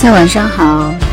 大家晚上好。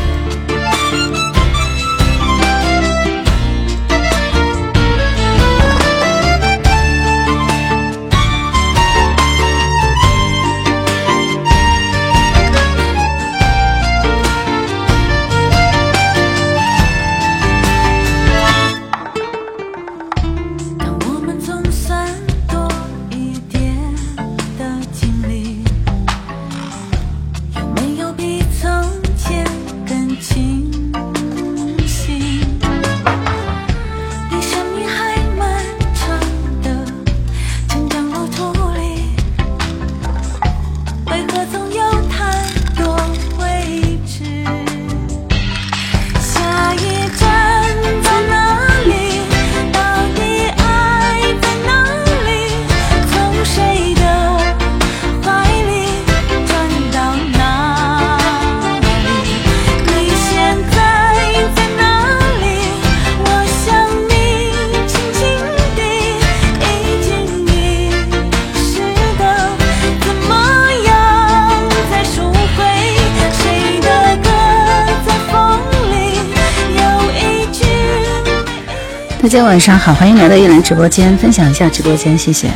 大家晚上好，欢迎来到叶兰直播间，分享一下直播间，谢谢。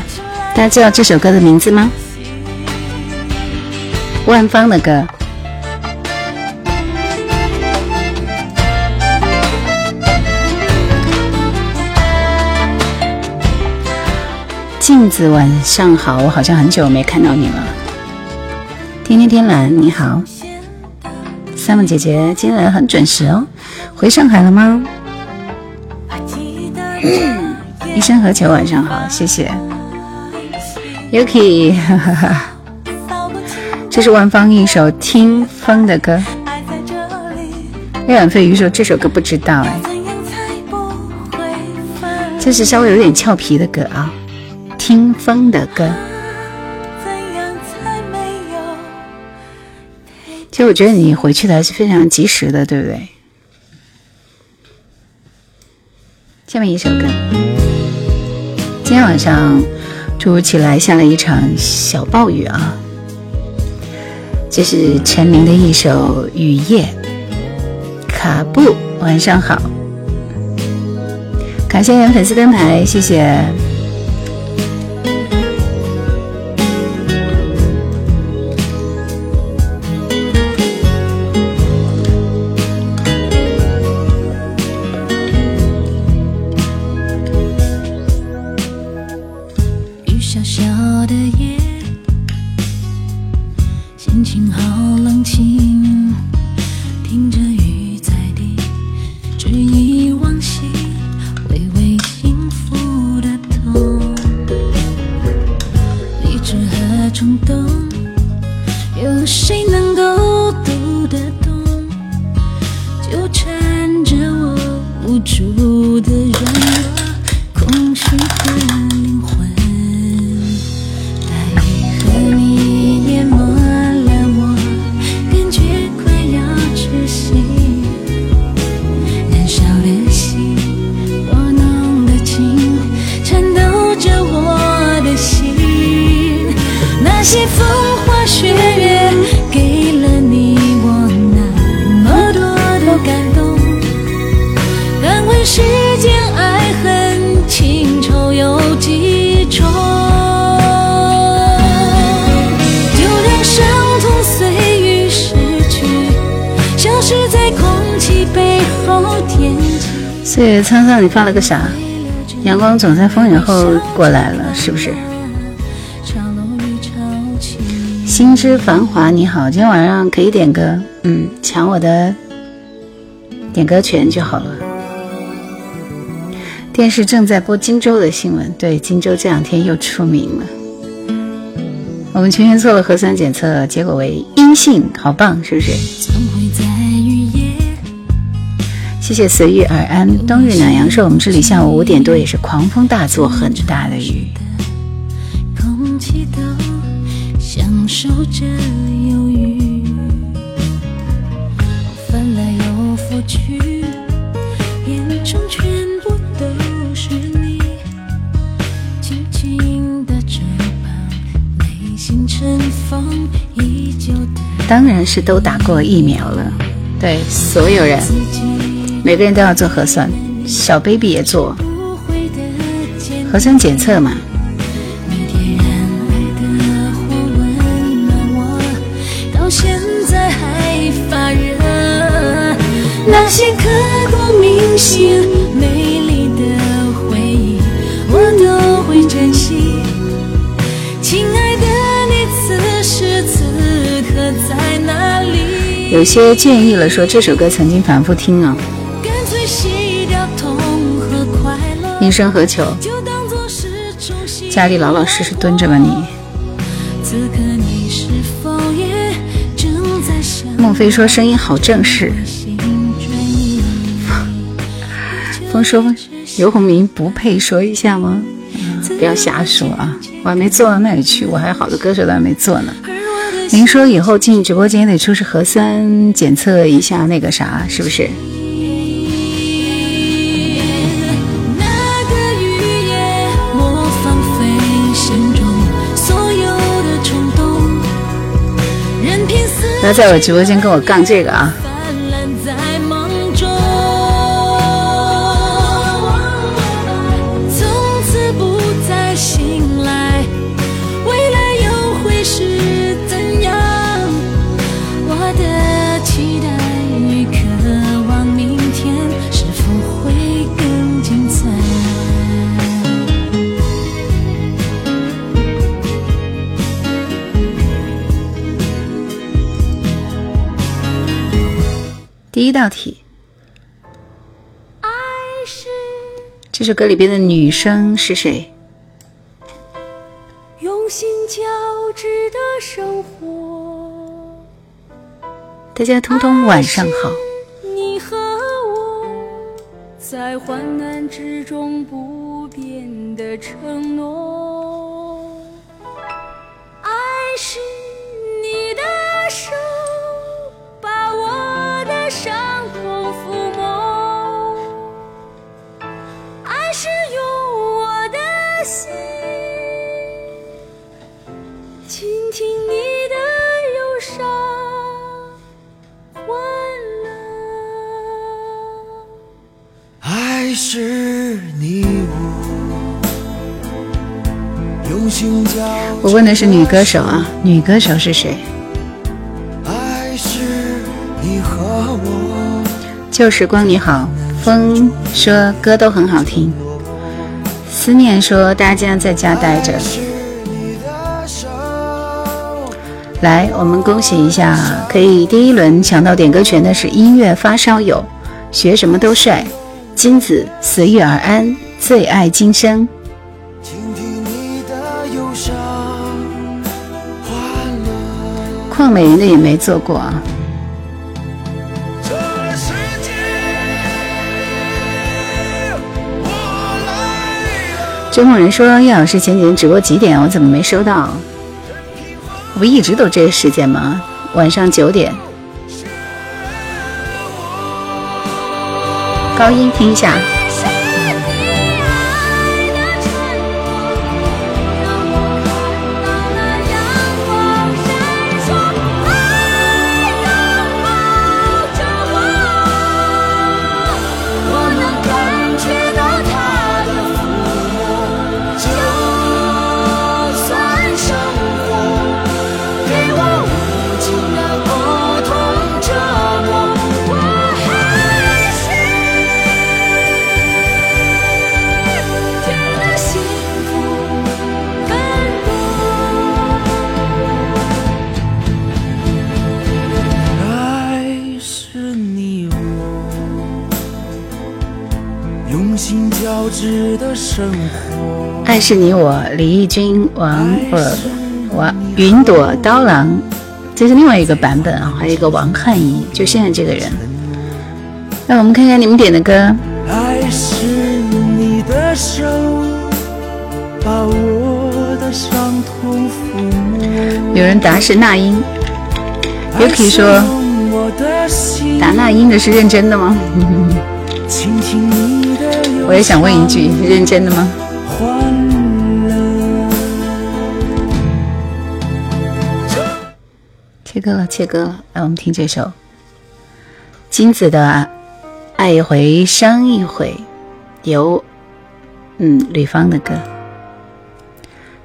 大家知道这首歌的名字吗？万芳的歌。镜子晚上好，我好像很久没看到你了。天天天蓝你好，Sam 姐姐今天很准时哦，回上海了吗？一生何求？晚上好，谢谢 Yuki，这是万芳一首听风的歌。月染飞鱼说这首歌不知道哎，这是稍微有点俏皮的歌啊，听风的歌。其实我觉得你回去的还是非常及时的，对不对？下面一首歌。今天晚上突如其来下了一场小暴雨啊！这是陈明的一首《雨夜》。卡布，晚上好，感谢粉丝灯牌，谢谢。你发了个啥？阳光总在风雨后过来了，是不是？心之繁华，你好，今天晚上可以点歌，嗯，抢我的点歌权就好了。电视正在播荆州的新闻，对，荆州这两天又出名了。我们全员做了核酸检测，结果为阴性，好棒，是不是？谢谢随遇而安。冬日暖阳是我们这里下午五点多也是狂风大作很大的雨。空气都享受着忧郁翻来又覆去眼中全部都是你的内心尘封当然是都打过疫苗了对所有人。每个人都要做核酸，小 baby 也做核酸检测嘛。那些刻骨铭心、美丽的回忆，我都会珍惜。亲爱的，你此时此刻在哪里？有些建议了，说这首歌曾经反复听啊。一生何求？家里老老实实蹲着吧你。孟非说声音好正式。风说游鸿明不配说一下吗？不要瞎说啊！我还没做到那里去，我还有好多歌手都还没做呢。您说以后进直播间得出示核酸检测一下那个啥，是不是？在我直播间跟我杠这个啊！一道题，这首歌里边的女生是谁？用心交织的生活，大家通通晚上好。你和我在患难之中不变的承我问的是女歌手啊，女歌手是谁？旧时光你好，风说歌都很好听。思念说大家在家待着。来，我们恭喜一下，可以第一轮抢到点歌权的是音乐发烧友，学什么都帅，金子随遇而安，最爱今生。邝美人的也没做过啊。追梦人说：“叶老师前几天直播几点？我怎么没收到？我不一直都这个时间吗？晚上九点。高音听一下。”爱是你我，李翊君、王不王云朵刀郎，这是另外一个版本啊，还有一个王汉仪，就现在这个人。那我们看看你们点的歌。爱是你的手，把我的伤痛抚摸。有人答是那英，Yuki 说，答那英的是认真的吗？我也想问一句，认真的吗？切歌了，切歌了，来我们听这首金子的《爱一回伤一回》，由嗯吕方的歌。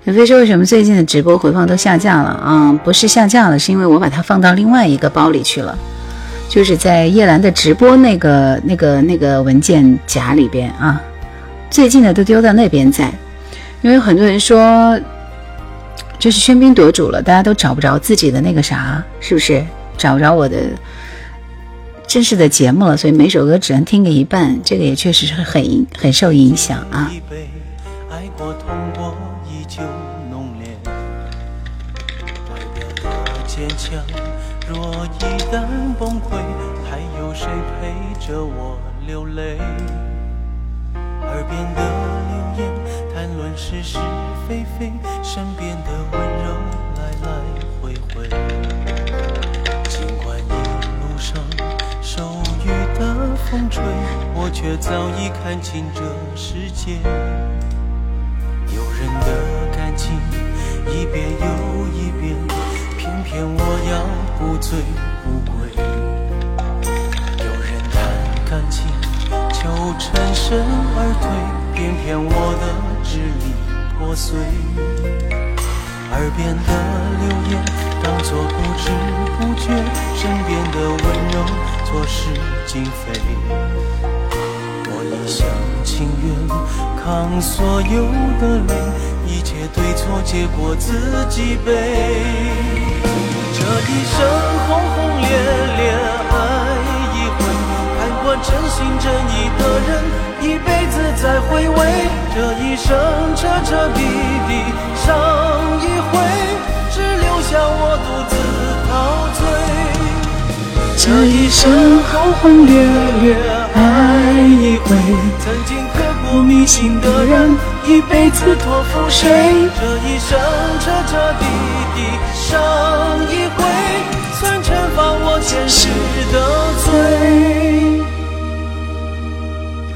刘飞说为什么最近的直播回放都下架了啊？不是下架了，是因为我把它放到另外一个包里去了，就是在叶兰的直播那个那个那个文件夹里边啊。最近的都丢到那边在，因为很多人说，就是喧宾夺主了，大家都找不着自己的那个啥，是不是？找不着我的正式的节目了，所以每首歌只能听个一半，这个也确实是很很受影响啊。着我流泪耳边的流言谈论是是非非，身边的温柔来来回回。尽管一路上受雨的风吹，我却早已看清这世界。诱人的感情一遍又一遍，偏偏我要不醉不归。感情。就全身而退，偏偏我的支离破碎。耳边的流言当作不知不觉，身边的温柔错失经非。我一厢情愿扛所有的泪，一切对错结果自己背。这一生轰轰烈烈。真心真意的人，一辈子在回味。这一生彻彻底底伤一回，只留下我独自陶醉。这一生轰轰烈烈爱一回，曾经刻骨铭心的人，一辈子托付谁？这一生彻彻底底伤一回，算惩罚我前世的罪。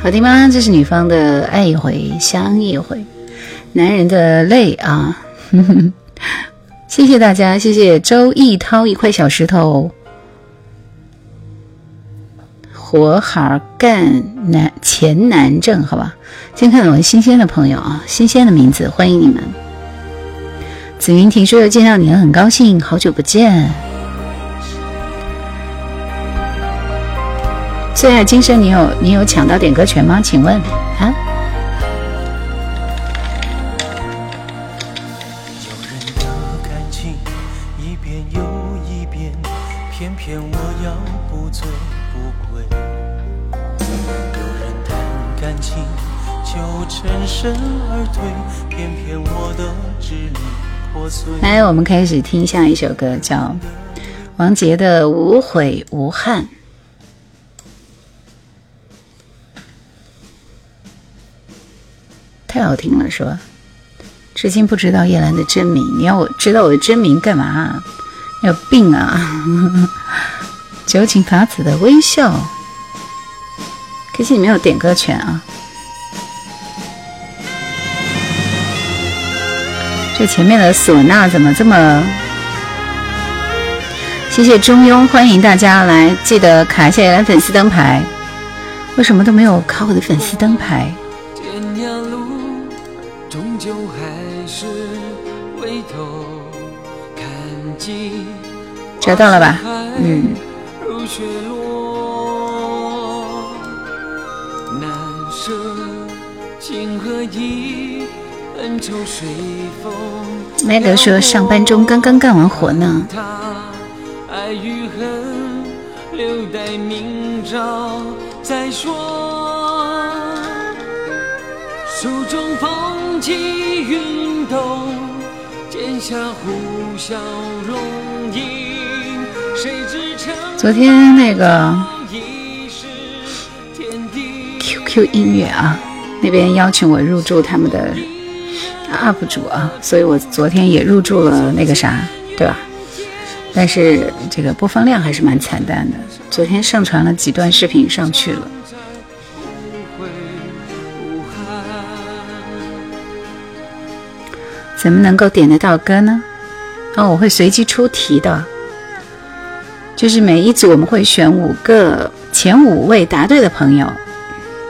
好听吗？这是女方的爱一回伤一回，男人的泪啊！谢谢大家，谢谢周一涛一块小石头，活好干男钱难挣，好吧？先看到我们新鲜的朋友啊，新鲜的名字，欢迎你们。紫云婷说又见到你了，很高兴，好久不见。最爱今生，你有你有抢到点歌权吗？请问啊？来，我们开始听下一首歌，叫王杰的《无悔无憾》。太好听了，是吧？至今不知道叶兰的真名，你要我知道我的真名干嘛？有病啊！酒井法子的微笑，可惜你没有点歌权啊。这前面的唢呐怎么这么？谢谢中庸，欢迎大家来，记得卡一下叶兰粉丝灯牌。为什么都没有卡我的粉丝灯牌？找到了吧？嗯。麦德说上班中，刚刚干完活呢。手中风起云动，剑下呼啸容影。谁知昨天那个 QQ 音乐啊，那边邀请我入驻他们的 UP 主啊，所以我昨天也入驻了那个啥，对吧？但是这个播放量还是蛮惨淡的。昨天上传了几段视频上去了。怎么能够点得到歌呢？哦，我会随机出题的。就是每一组我们会选五个前五位答对的朋友，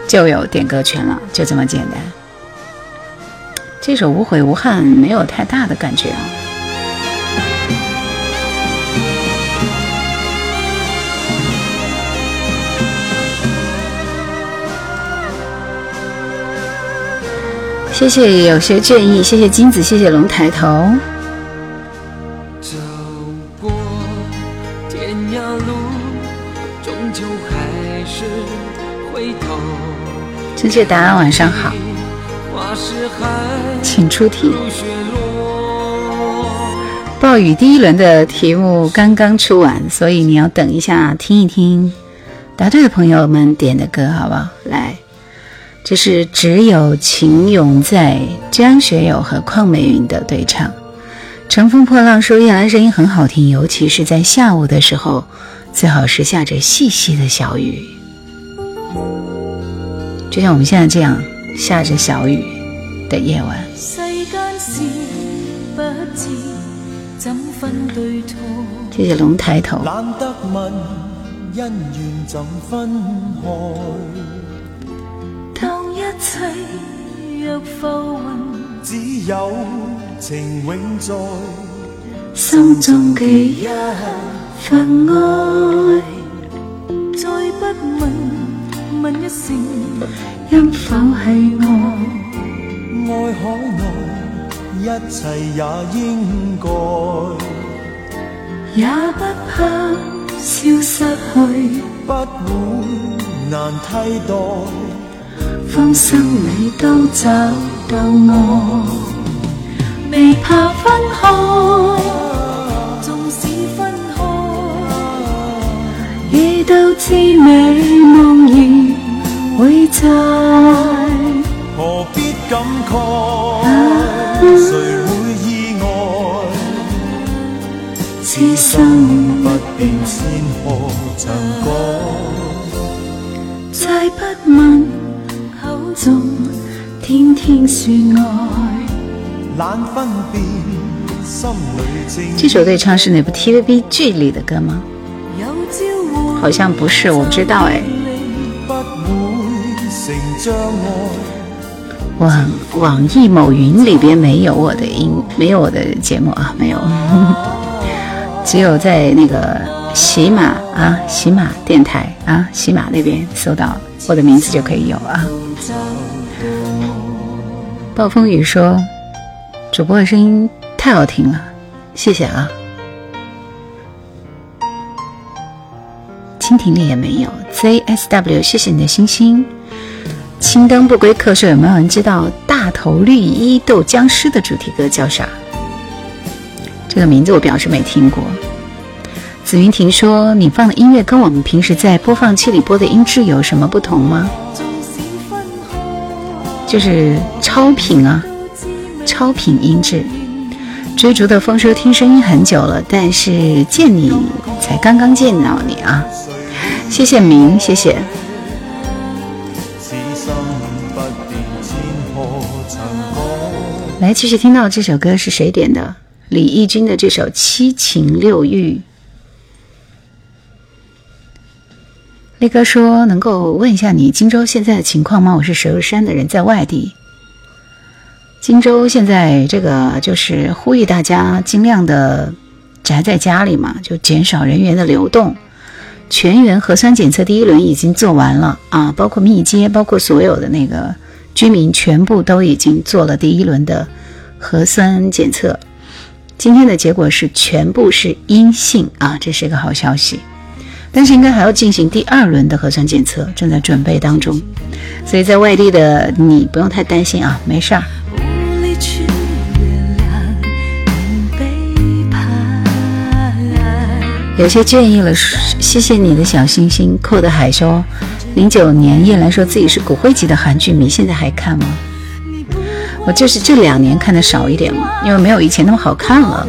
就有点歌权了，就这么简单。这首《无悔无憾》没有太大的感觉啊。谢谢有些倦意，谢谢金子，谢谢龙抬头。走过天涯路，终究还是回头。正确答案，晚上好，请出题。暴雨第一轮的题目刚刚出完，所以你要等一下听一听答对的朋友们点的歌，好不好？来。这是只有情永在，张学友和邝美云的对唱。乘风破浪说夜来声音很好听，尤其是在下午的时候，最好是下着细细的小雨，就像我们现在这样下着小雨的夜晚。谢谢龙抬头。一一切若浮云，只有情永在心中记一份爱。再不问，问一声，因否系爱？爱海内，一切也应该，也不怕消失去，不会难替代。方生你都找到我，未怕分开，纵使分开，亦都知美梦儿会在。何必感慨？谁会意外？此生不变，千何曾改？再不问问。天天爱。这首对唱是哪部 TVB 剧里的歌吗？好像不是，我不知道哎。网网易某云里边没有我的音，没有我的节目啊，没有，只有在那个喜马啊，喜马电台啊，喜马那边搜到我的名字就可以有啊。暴风雨说：“主播的声音太好听了，谢谢啊。”蜻蜓里也没有 ZSW，谢谢你的星星。青灯不归客，说有没有人知道《大头绿衣斗僵尸》的主题歌叫啥？这个名字我表示没听过。紫云婷说：“你放的音乐跟我们平时在播放器里播的音质有什么不同吗？”就是超频啊，超频音质。追逐的风说听声音很久了，但是见你才刚刚见到你啊！谢谢明，谢谢。来，继续听到这首歌是谁点的？李翊君的这首《七情六欲》。力哥说：“能够问一下你荆州现在的情况吗？我是石油山的人，在外地。荆州现在这个就是呼吁大家尽量的宅在家里嘛，就减少人员的流动。全员核酸检测第一轮已经做完了啊，包括密接，包括所有的那个居民，全部都已经做了第一轮的核酸检测。今天的结果是全部是阴性啊，这是一个好消息。”但是应该还要进行第二轮的核酸检测，正在准备当中，所以在外地的你不用太担心啊，没事儿。有些建议了，谢谢你的小星星。扣的海说，零九年叶兰说自己是骨灰级的韩剧迷，现在还看吗？我就是这两年看的少一点了，因为没有以前那么好看了。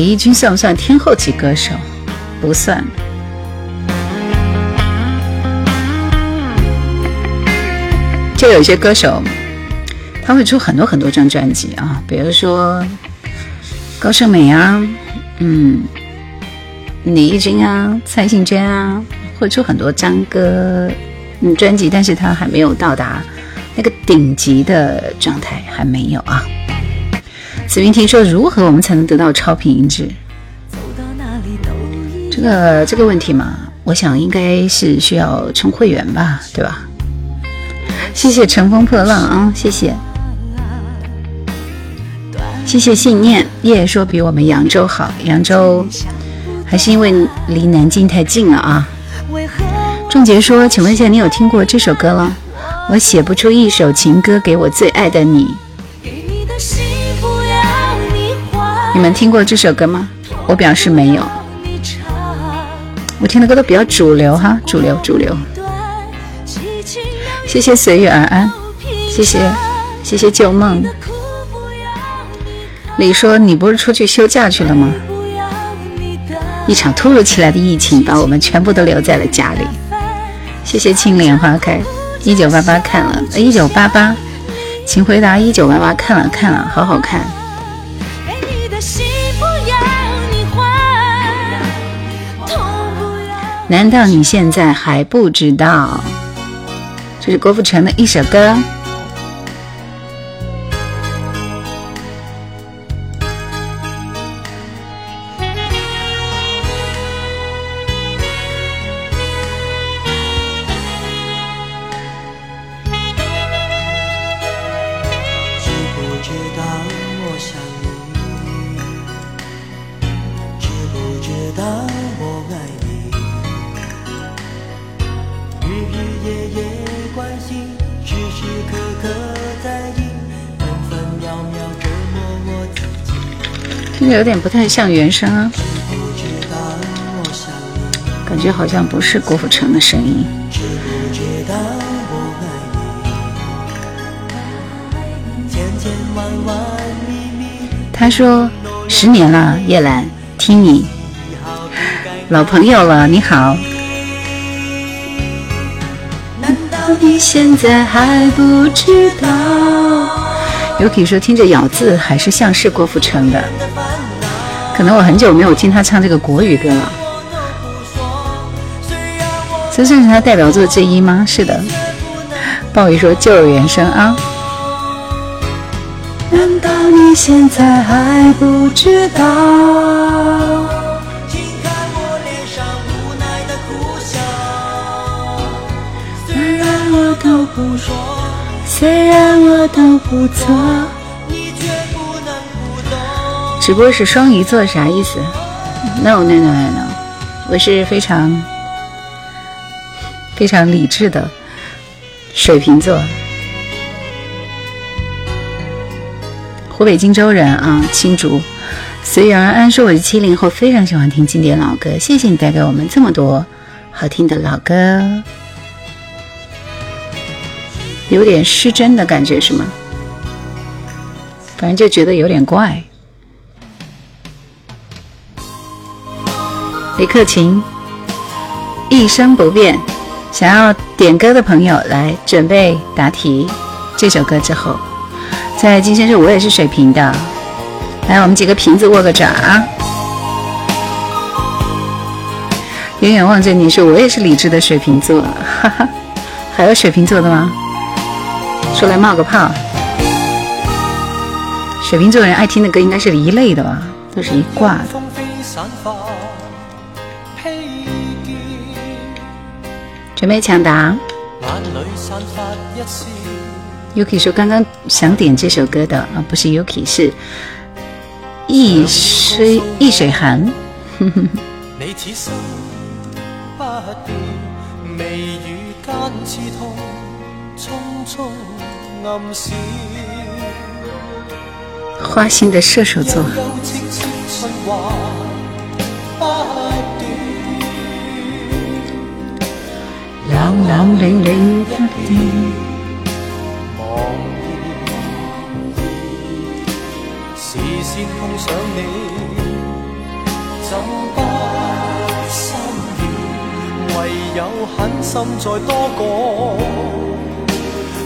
李翊君算不算天后级歌手？不算。就有些歌手，他会出很多很多张专辑啊，比如说高胜美啊，嗯，李翊君啊，蔡幸娟啊，会出很多张歌嗯专辑，但是他还没有到达那个顶级的状态，还没有啊。子云听说如何我们才能得到超频音质？这个这个问题嘛，我想应该是需要充会员吧，对吧？谢谢乘风破浪啊，谢谢，谢谢信念。叶说比我们扬州好，扬州还是因为离南京太近了啊。仲杰说，请问一下，你有听过这首歌了？我写不出一首情歌给我最爱的你。你们听过这首歌吗？我表示没有。我听的歌都比较主流哈，主流主流。谢谢随遇而安，谢谢谢谢旧梦。李说：“你不是出去休假去了吗？”一场突如其来的疫情把我们全部都留在了家里。谢谢青莲花开，一九八八看了，一九八八，请回答一九八八看了看了，好好看。难道你现在还不知道？这是郭富城的一首歌。有点不太像原声啊，感觉好像不是郭富城的声音。他说：“十年了，叶兰，听你，老朋友了，你好。”难道你现在还不知道？Yuki 说：“听着咬字还是像是郭富城的。”可能我很久没有听他唱这个国语歌了，这算是他代表作之一吗？是的。暴雨说就有原声啊。难道你现在还不知道？虽然我都不说，虽然我都不做。直播是双鱼座啥意思？No No No No No，我是非常非常理智的水瓶座，湖北荆州人啊，青竹。随遇而安说我是七零后，非常喜欢听经典老歌，谢谢你带给我们这么多好听的老歌，有点失真的感觉是吗？反正就觉得有点怪。李克勤，一生不变。想要点歌的朋友来准备答题。这首歌之后，在金先生，我也是水瓶的。来，我们几个瓶子握个爪啊！远远望着你说，我也是理智的水瓶座。哈哈，还有水瓶座的吗？出来冒个泡。水瓶座人爱听的歌应该是一类的吧，都是一挂的。准备抢答。Yuki 说：“刚刚想点这首歌的啊，不是 Yuki，是易水易水寒。花心的射手座。冷冷零零不变，茫然，视线碰上你，怎不心软？唯有狠心再多讲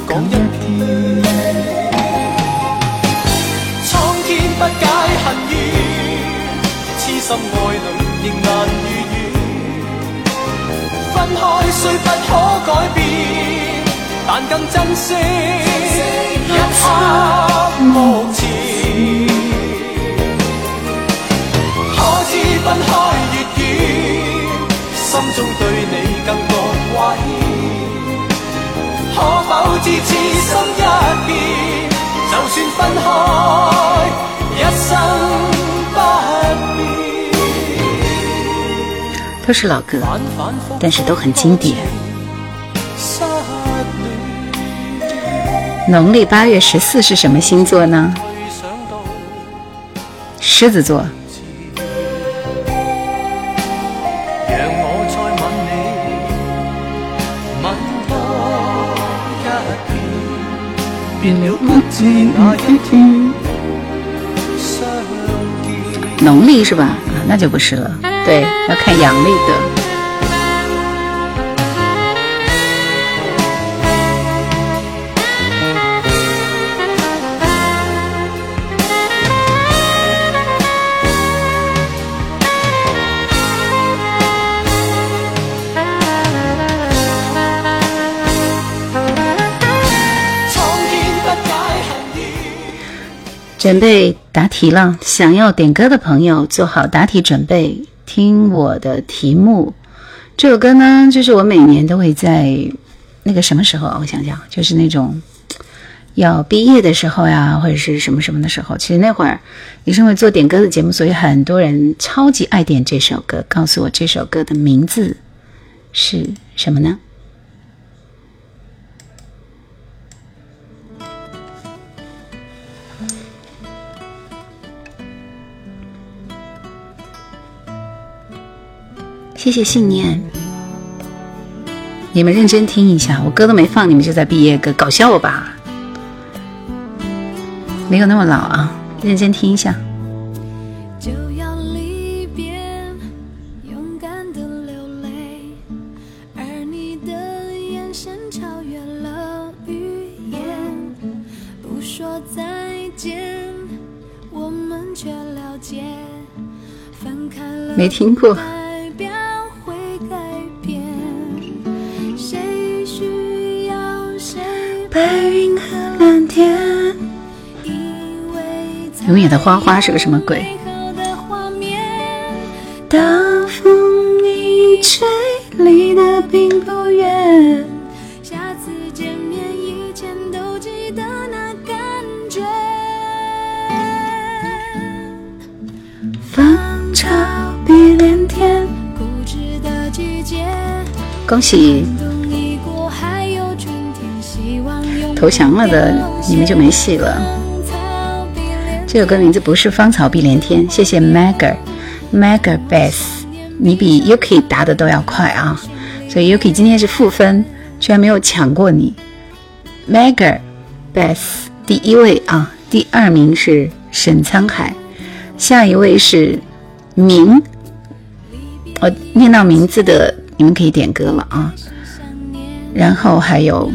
讲一遍。苍天不解恨怨，痴心爱侣亦难如愿。分开虽不可改变，但更珍惜一刻目前。可知。分开越远，心中对你更觉挂牵。可否知。痴心一片，就算分开，一生不变。都是老歌，反反复复但是都很经典。农历八月十四是什么星座呢？狮子座。让我再吻你，吻多一遍，别了不知哪一天相见。农历是吧？啊，那就不是了。对，要看阳历的。准备答题了，想要点歌的朋友做好答题准备，听我的题目。这首歌呢，就是我每年都会在那个什么时候？我想想，就是那种要毕业的时候呀，或者是什么什么的时候。其实那会儿也是因为做点歌的节目，所以很多人超级爱点这首歌。告诉我这首歌的名字是什么呢？谢谢信念。你们认真听一下，我歌都没放，你们就在毕业歌，搞笑吧？没有那么老啊，认真听一下。就要离永远的花花是个什么鬼？风一吹，离得并不远。下次见面以前都记得那感觉。芳草碧连天。固执的季节，恭喜投降了的，你们就没戏了。这首歌名字不是《芳草碧连天》，谢谢 Mager Mager Bass，你比 Yuki 答的都要快啊！所以 Yuki 今天是负分，居然没有抢过你。Mager Bass 第一位啊，第二名是沈沧海，下一位是明。我念到名字的，你们可以点歌了啊。然后还有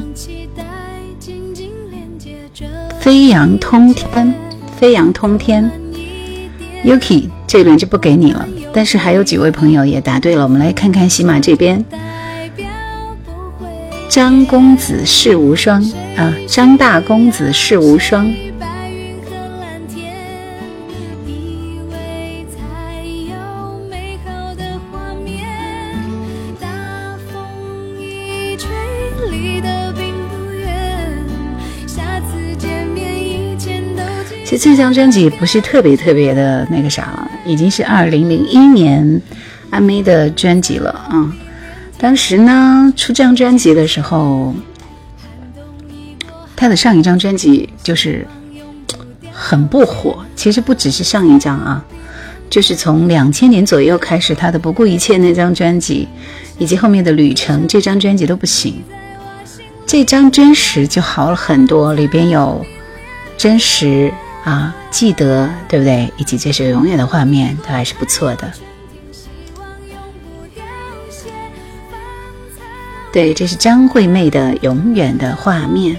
飞扬通天，飞扬通天。Yuki 这轮就不给你了，但是还有几位朋友也答对了，我们来看看喜马这边，张公子世无双啊，张大公子世无双，其实这张专辑不是特别特别的那个啥了，已经是二零零一年阿妹的专辑了啊。当时呢，出这张专辑的时候，他的上一张专辑就是很不火。其实不只是上一张啊，就是从两千年左右开始，他的《不顾一切》那张专辑，以及后面的《旅程》这张专辑都不行。这张《真实》就好了很多，里边有真实啊，记得对不对？以及这是永远的画面，都还是不错的。对，这是张惠妹的《永远的画面》。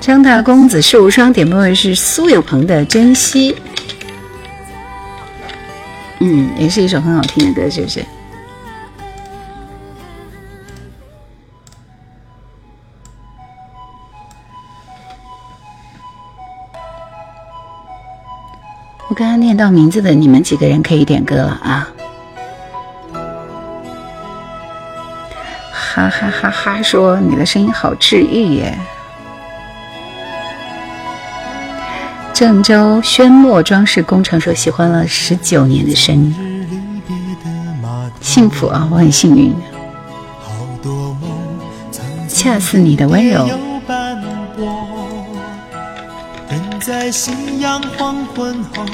张大公子世无双点播的是苏有朋的《珍惜》，嗯，也是一首很好听的歌，是不是？我刚刚念到名字的，你们几个人可以点歌了啊！哈哈哈哈！说你的声音好治愈耶。郑州宣墨装饰工程说喜欢了十九年的声音，幸福啊！我很幸运。恰似你的温柔。在夕阳黄昏后，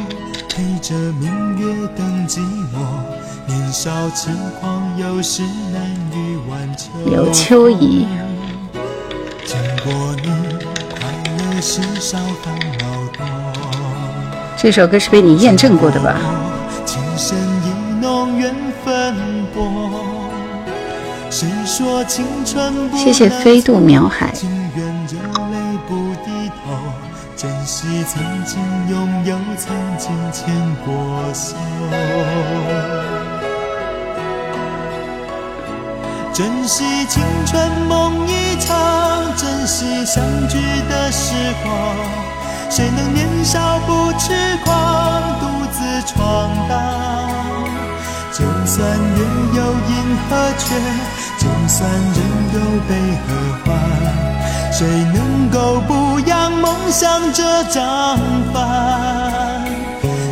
陪着明月等寂寞。年少轻狂，有时难于挽救。有秋怡。见过你，快乐时少烦恼多。这首歌是被你验证过的吧？情深意浓缘分薄。谁说青春不谢谢飞渡苗海。珍惜曾经拥有，曾经牵过手。珍惜青春梦一场，珍惜相聚的时光。谁能年少不痴狂，独自闯荡？就算月有阴和缺，就算人有悲和欢，谁能够不扬梦想这张帆？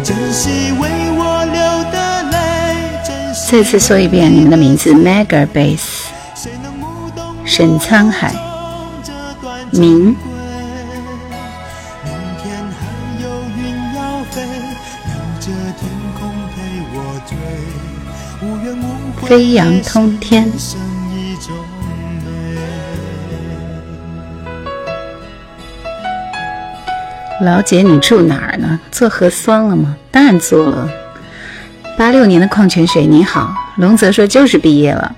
珍惜为我流的泪。再次说一遍你们的名字：Mega Bass、沈沧海、明。飞扬通天。老姐，你住哪儿呢？做核酸了吗？当然做了。八六年的矿泉水，你好。龙泽说就是毕业了。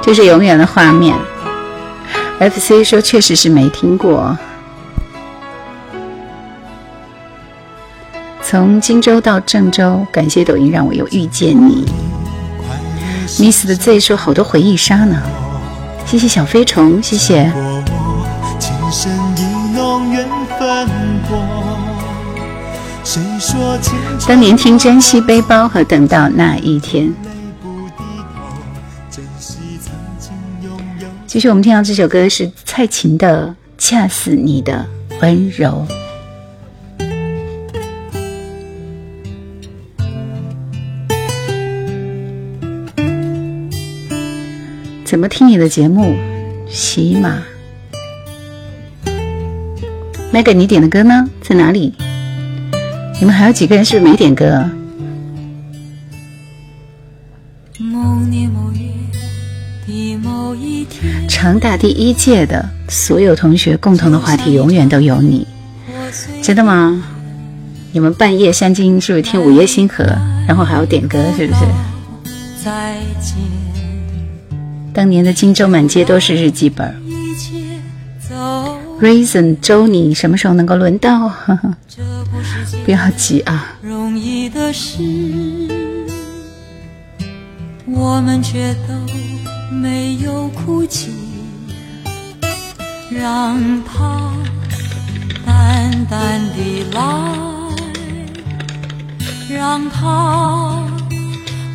这是永远的画面。FC 说确实是没听过。从荆州到郑州，感谢抖音让我又遇见你。Miss 的 Z 说好多回忆杀呢，谢谢小飞虫，谢谢。当年听珍惜背包和等到那一天。继续，我们听到这首歌是蔡琴的《恰似你的温柔》。怎么听你的节目？喜马。Meg，你点的歌呢？在哪里？你们还有几个人是不是没点歌？长大第一届的所有同学共同的话题永远都有你，真的吗？你们半夜三更是不是听午夜星河，然后还要点歌，是不是？再见。当年的荆州满街都是日记本。Reason 周，你什么时候能够轮到？呵 呵不要急啊。容易的事我们却都没有哭泣，让它淡淡的来，让它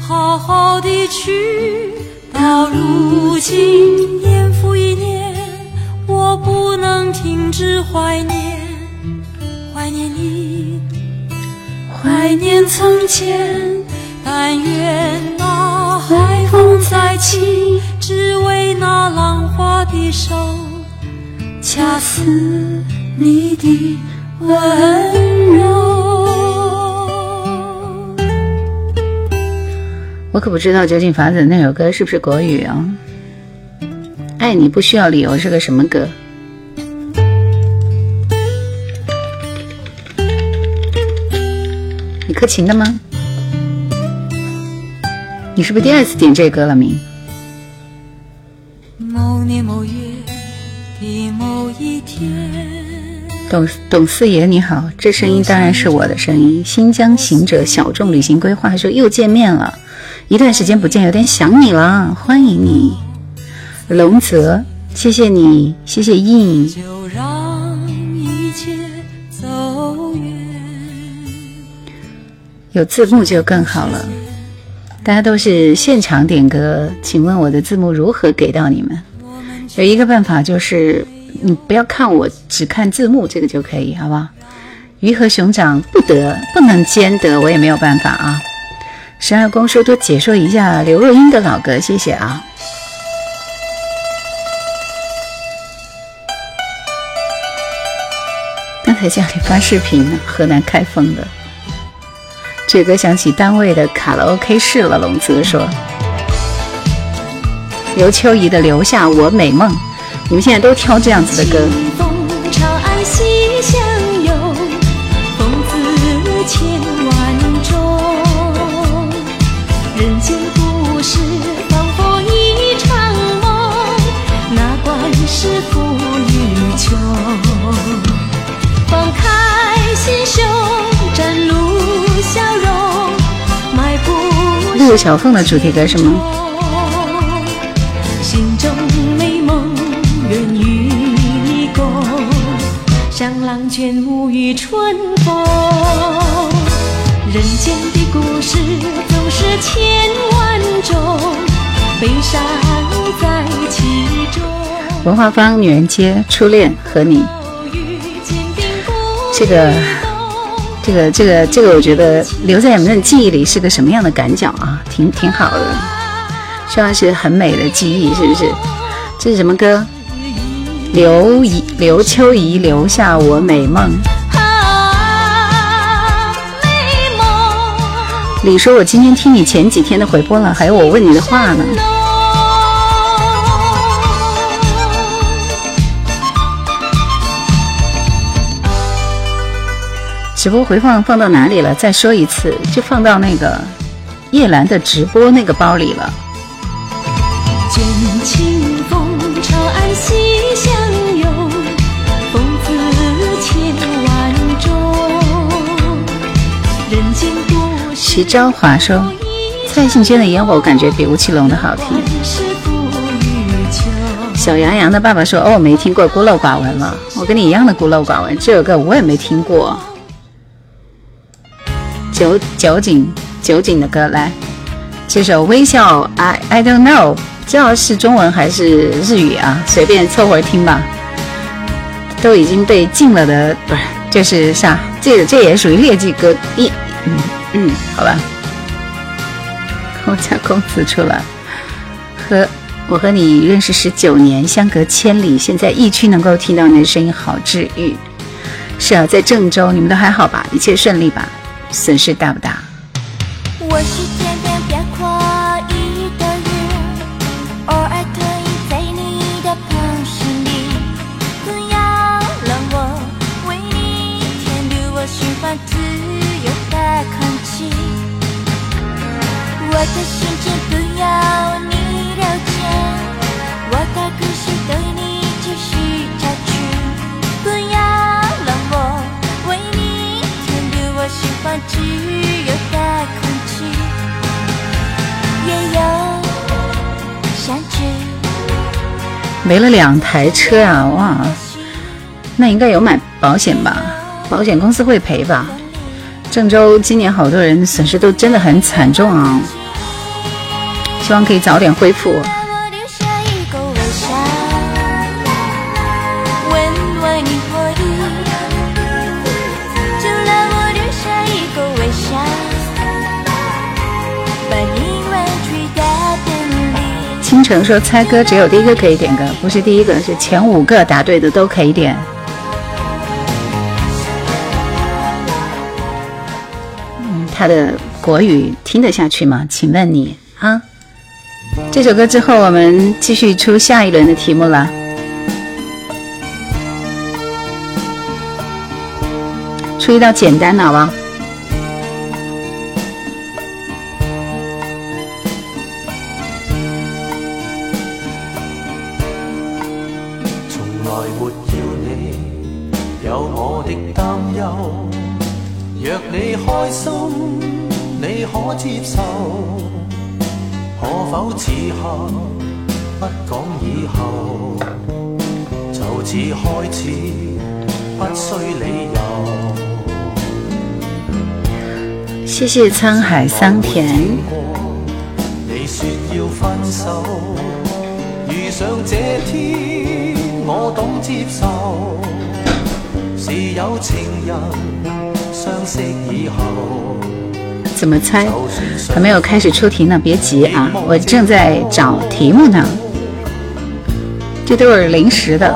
好好的去。到如今，年复一年，我不能停止怀念，怀念你，怀念从前。但愿那海风再起，只为那浪花的手，恰似你的温柔。我可不知道究竟法子那首歌是不是国语啊？爱你不需要理由是个什么歌？你克琴的吗？你是不是第二次点这歌了？明。某年某月的某一天，董董四爷你好，这声音当然是我的声音。新疆行者小众旅行规划说又见面了，一段时间不见，有点想你了，欢迎你。龙泽，谢谢你，谢谢印。有字幕就更好了。大家都是现场点歌，请问我的字幕如何给到你们？有一个办法就是。你不要看我，只看字幕，这个就可以，好不好？鱼和熊掌不得，不能兼得，我也没有办法啊。十二宫说多解说一下刘若英的老歌，谢谢啊。在家里发视频呢，河南开封的。这个想起单位的卡拉 OK 室了，龙泽说。刘秋怡的《留下我美梦》。你们现在都挑这样子的歌。陆小凤的主题歌是吗？心中美梦。愿与你共，像浪卷沐浴春风。人间的故事总是千万种，悲伤在其中。文化方女人街初恋和你，这个，这个，这个，这个，我觉得留在你们的记忆里是个什么样的感脚啊？挺挺好的，希望是很美的记忆，是不是？这是什么歌？刘怡、刘秋怡留下我美梦。李说：“我今天听你前几天的回播了，还有我问你的话呢。”直播回放放到哪里了？再说一次，就放到那个叶兰的直播那个包里了。卷清风朝岸西向游，风姿千万种。人间故事。徐昭华说：“蔡幸娟的烟火感觉比吴奇隆的好听。”小杨洋的爸爸说：“哦，没听过，孤陋寡闻了。我跟你一样的孤陋寡闻，这首歌我也没听过。”酒酒井酒井的歌来，这首微笑，I I don't know，知道是中文还是日语啊？随便凑合听吧。都已经被禁了的，不是就是啥？这这也属于劣迹歌一，嗯嗯，好吧。我家公子出来，和我和你认识十九年，相隔千里，现在疫区能够听到你的声音，好治愈。是啊，在郑州，你们都还好吧？一切顺利吧？损失大不大？我是没了两台车啊！哇，那应该有买保险吧？保险公司会赔吧？郑州今年好多人损失都真的很惨重啊！希望可以早点恢复。利。倾城说猜歌只有第一个可以点歌，不是第一个，是前五个答对的都可以点。嗯，他的国语听得下去吗？请问你啊？这首歌之后，我们继续出下一轮的题目了。出一道简单的好不好？谢谢沧海桑田。你说要分手，遇上这天，我懂接受。是有情人相识以后，怎么猜？还没有开始出题呢，别急啊，我正在找题目呢。这都是临时的。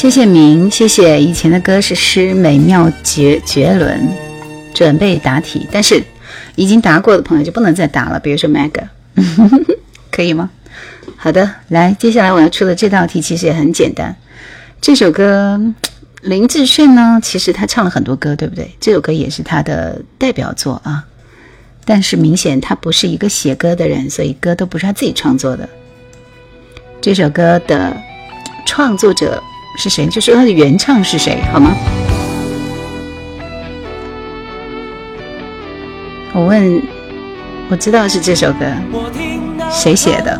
谢谢明，谢谢以前的歌是诗美妙绝绝伦，准备答题，但是已经答过的朋友就不能再答了，比如说 Meg，可以吗？好的，来，接下来我要出的这道题其实也很简单。这首歌，林志炫呢，其实他唱了很多歌，对不对？这首歌也是他的代表作啊。但是明显他不是一个写歌的人，所以歌都不是他自己创作的。这首歌的创作者是谁？就说他的原唱是谁，好吗？我问，我知道是这首歌，谁写的？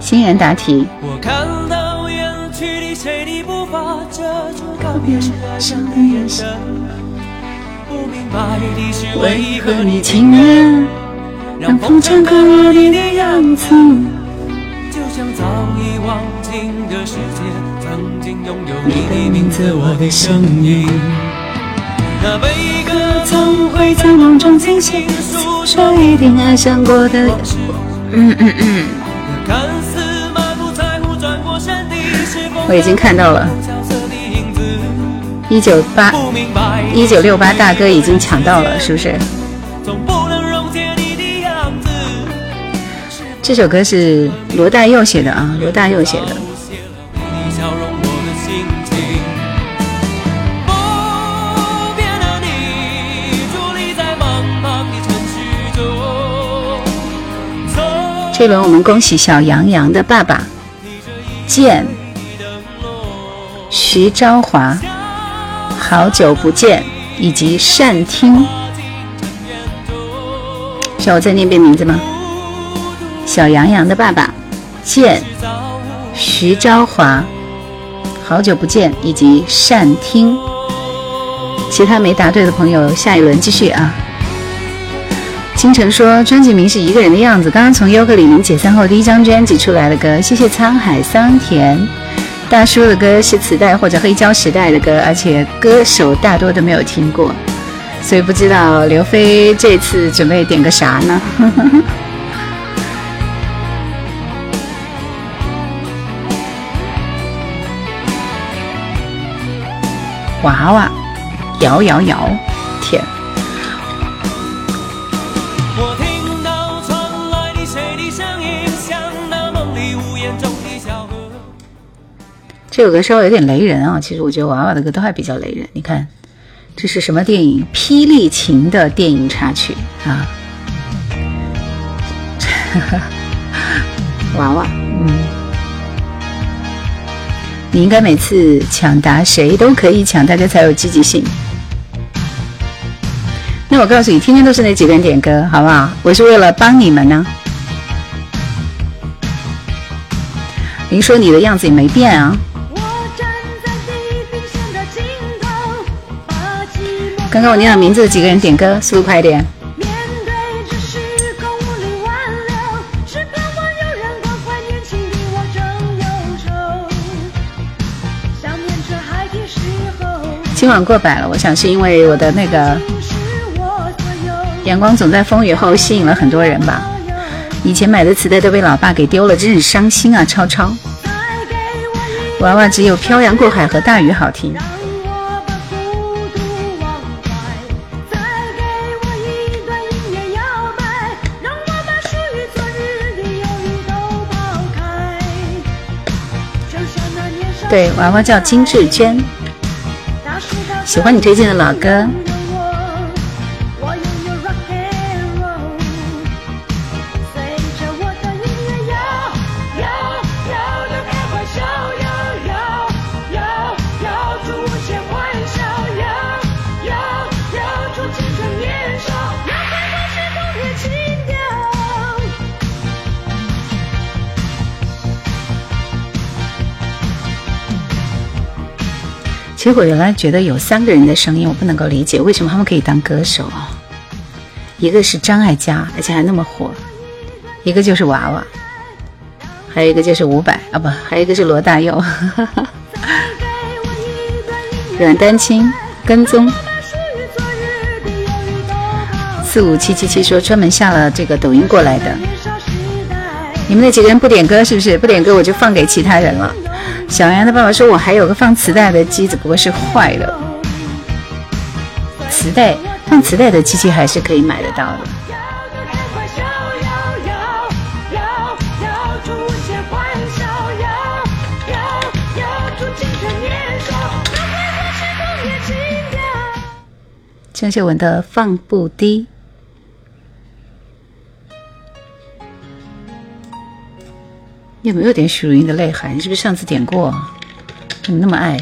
欣然答题。我看到远去的谁的步伐，遮住告别时哀伤的眼神。不明白的是为何你情愿让风尘刻落你的样子，就像早已忘情的世界，曾经拥有你的名字，我的声音。那悲歌总会在梦中惊醒，诉说一定爱上过的往事，嗯嗯嗯，看似满不在乎转过身的是否我已经看到了。萧瑟的影子。一九八不明白一九六八大哥已经抢到了，是不是？总不这首歌是罗大佑写的啊，罗大佑写的。这轮我们恭喜小杨洋的爸爸建徐昭华，好久不见，以及善听。需要我再念遍名字吗？小杨洋的爸爸建徐昭华，好久不见，以及善听。其他没答对的朋友，下一轮继续啊。清晨说，专辑名是一个人的样子，刚刚从优格里明解散后第一张专辑出来的歌。谢谢沧海桑田。大叔的歌是磁带或者黑胶时代的歌，而且歌手大多都没有听过，所以不知道刘飞这次准备点个啥呢？呵呵呵娃娃，摇摇摇，天！这首歌稍微有点雷人啊，其实我觉得娃娃的歌都还比较雷人。你看，这是什么电影？《霹雳情》的电影插曲啊。娃娃，你应该每次抢答谁都可以抢，大家才有积极性。那我告诉你，天天都是那几个人点歌，好不好？我是为了帮你们呢。您说你的样子也没变啊。刚刚我念了名字的几个人点歌，速度快一点。今晚过百了，我想是因为我的那个阳光总在风雨后吸引了很多人吧。以前买的磁带都被老爸给丢了，真是伤心啊！超超，娃娃只有漂洋过海和大雨好听。对，娃娃叫金志娟，喜欢你推荐的老歌。其实我原来觉得有三个人的声音，我不能够理解为什么他们可以当歌手啊？一个是张艾嘉，而且还那么火；一个就是娃娃，还有一个就是伍佰啊，不，还有一个是罗大佑。阮丹青跟踪四五七七七说专门下了这个抖音过来的。你们那几个人不点歌是不是？不点歌我就放给其他人了。小杨的爸爸说：“我还有个放磁带的机子，不过是坏了。磁带放磁带的机器还是可以买得到的。”郑秀文的《放不低》。你有没有点许茹芸的泪海？你是不是上次点过？怎么那么爱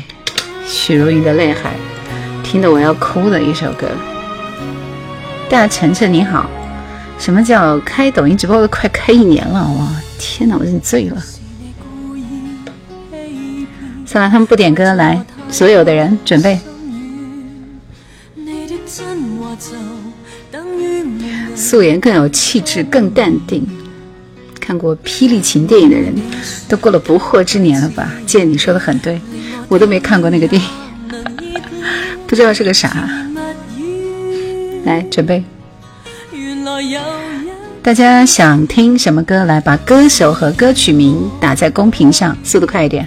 许茹芸的泪海？听得我要哭的一首歌。大晨晨你好，什么叫开抖音直播都快开一年了？哇，天哪，我真醉了。算了，他们不点歌，来，所有的人准备。素颜更有气质，更淡定。看过《霹雳情》电影的人都过了不惑之年了吧？见你说的很对，我都没看过那个电影，不知道是个啥。来，准备。大家想听什么歌？来，把歌手和歌曲名打在公屏上，速度快一点。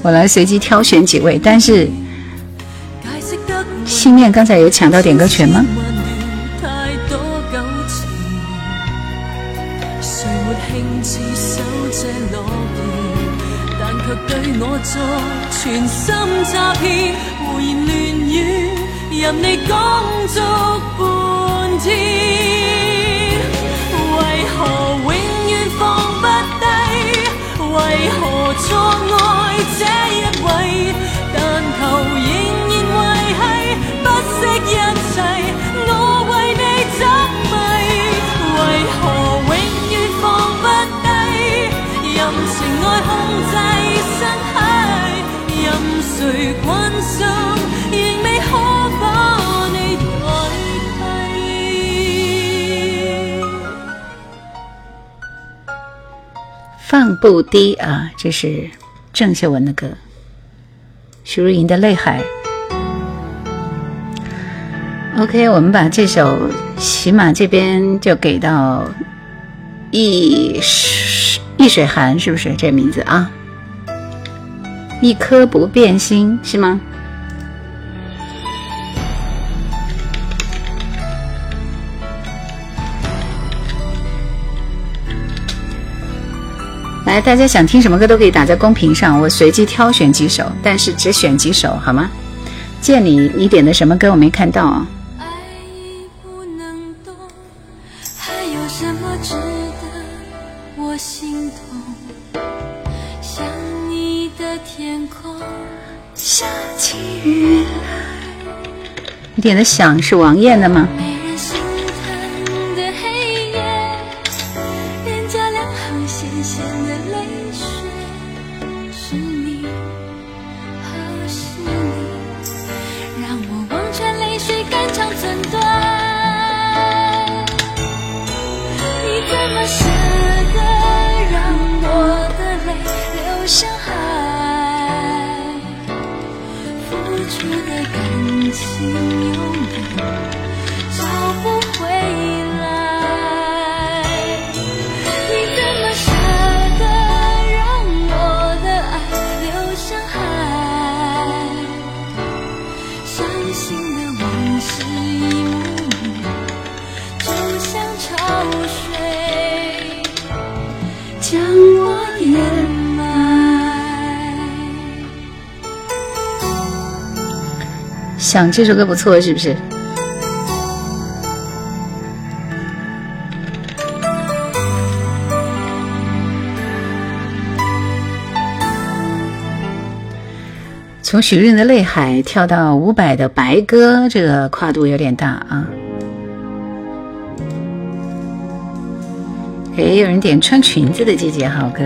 我来随机挑选几位，但是心念刚才有抢到点歌权吗？对我作全心诈骗，胡言乱语，任你讲足半天。为何永远放不低？为何错爱这一位？但求仍然维系，不惜一切，我为你执迷。为何永远放不低？任情爱放不低啊！这是郑秀文的歌，徐茹芸的《泪海》。OK，我们把这首起码这边就给到易易水寒，是不是这名字啊？一颗不变心是吗？来，大家想听什么歌都可以打在公屏上，我随机挑选几首，但是只选几首好吗？见你，你点的什么歌我没看到啊？你点的响是王艳的吗？想这首歌不错，是不是？从许润的《泪海》跳到伍佰的《白鸽》，这个跨度有点大啊。哎，有人点《穿裙子的季节》好歌。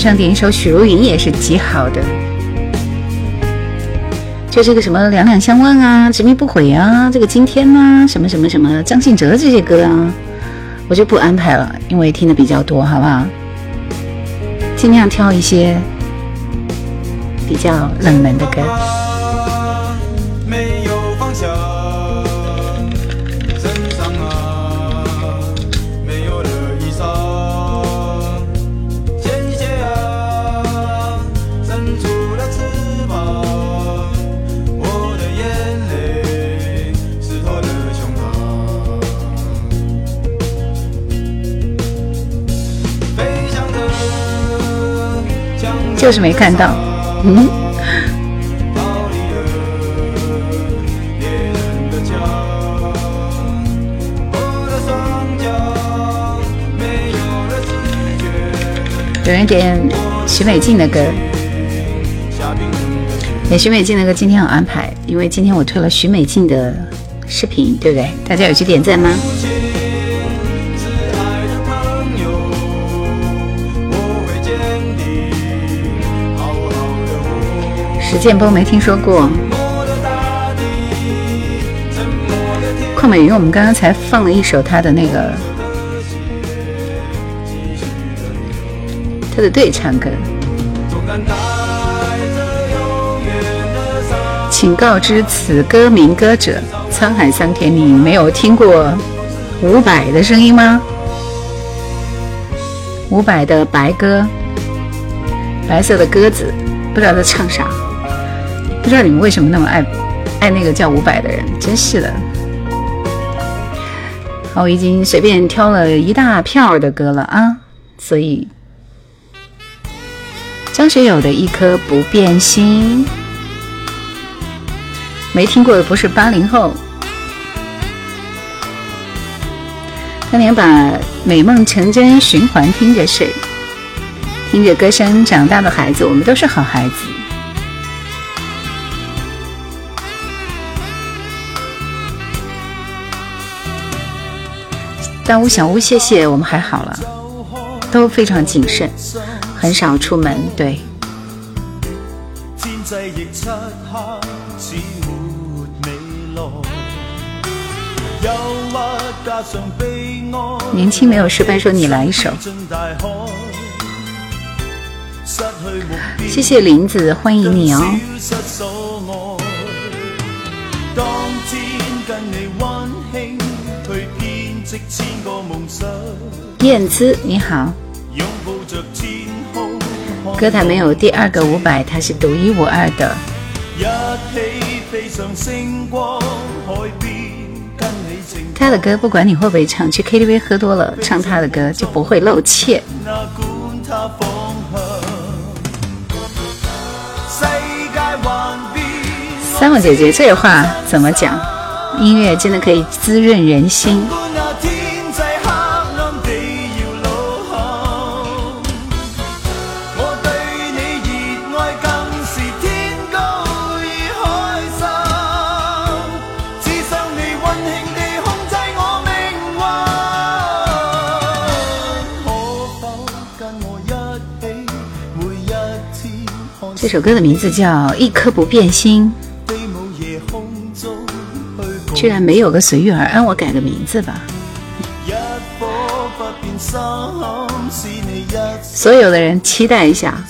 上点一首许茹芸也是极好的，就这个什么两两相望啊，执迷不悔啊，这个今天呢、什么什么什么张信哲这些歌啊，我就不安排了，因为听的比较多，好不好？尽量挑一些比较冷门的歌。没有方向，就是没看到，嗯，有，人点许美静的歌，下冰冷的雪，点许美静的歌今天有安排，因为今天我推了许美静的视频，对不对？大家有去点赞吗？石建波没听说过，邝美云，我们刚刚才放了一首她的那个她的对唱歌，请告知此歌名歌者。沧海桑田，你没有听过伍佰的声音吗？伍佰的《白鸽》，白色的鸽子，不知道在唱啥，不知道你们为什么那么爱爱那个叫伍佰的人，真是的。好，我已经随便挑了一大票的歌了啊，所以张学友的一颗不变心，没听过的不是八零后。当年把《美梦成真》循环听着睡，听着歌声长大的孩子，我们都是好孩子。大屋小屋，谢谢，我们还好了，都非常谨慎，很少出门。对，年輕沒有失敗，說你來一首。進大海，失去目標，謝謝林子，歡迎你哦。燕姿，你好。歌坛没有第二个伍佰，他是独一无二的。他的歌不管你会不会唱，去 KTV 喝多了唱他的歌就不会露怯。三木姐姐这话怎么讲？音乐真的可以滋润人心。首歌的名字叫《一颗不变心》。居然没有个随遇而安，我改个名字吧。所有的人期待一下，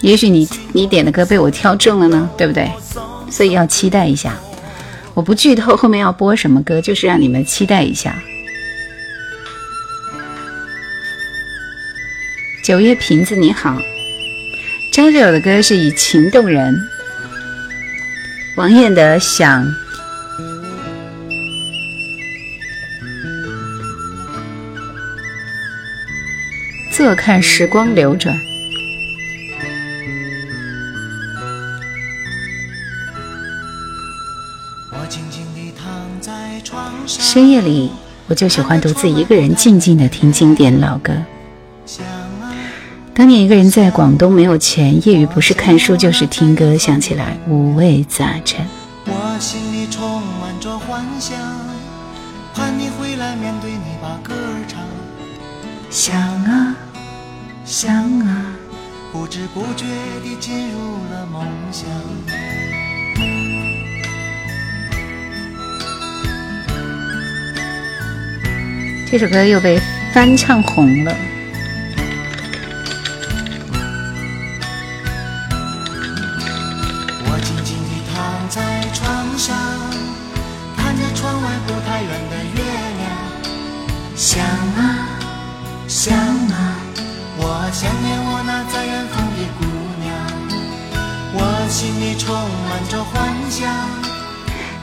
也许你你点的歌被我挑中了呢，对不对？所以要期待一下。我不剧透后面要播什么歌，就是让你们期待一下。九月瓶子你好，张学友的歌是以情动人，王艳的想。坐看时光流转，我静静地躺在床上，深夜里我就喜欢独自一个人静静的听经典老歌。当年一个人在广东没有钱，业余不是看书就是听歌，想起来五味杂陈。我心里充满着幻想，盼你回来面对你把歌儿唱，想啊想啊，不知不觉地进入了梦乡。这首歌又被翻唱红了。心里充满着幻想，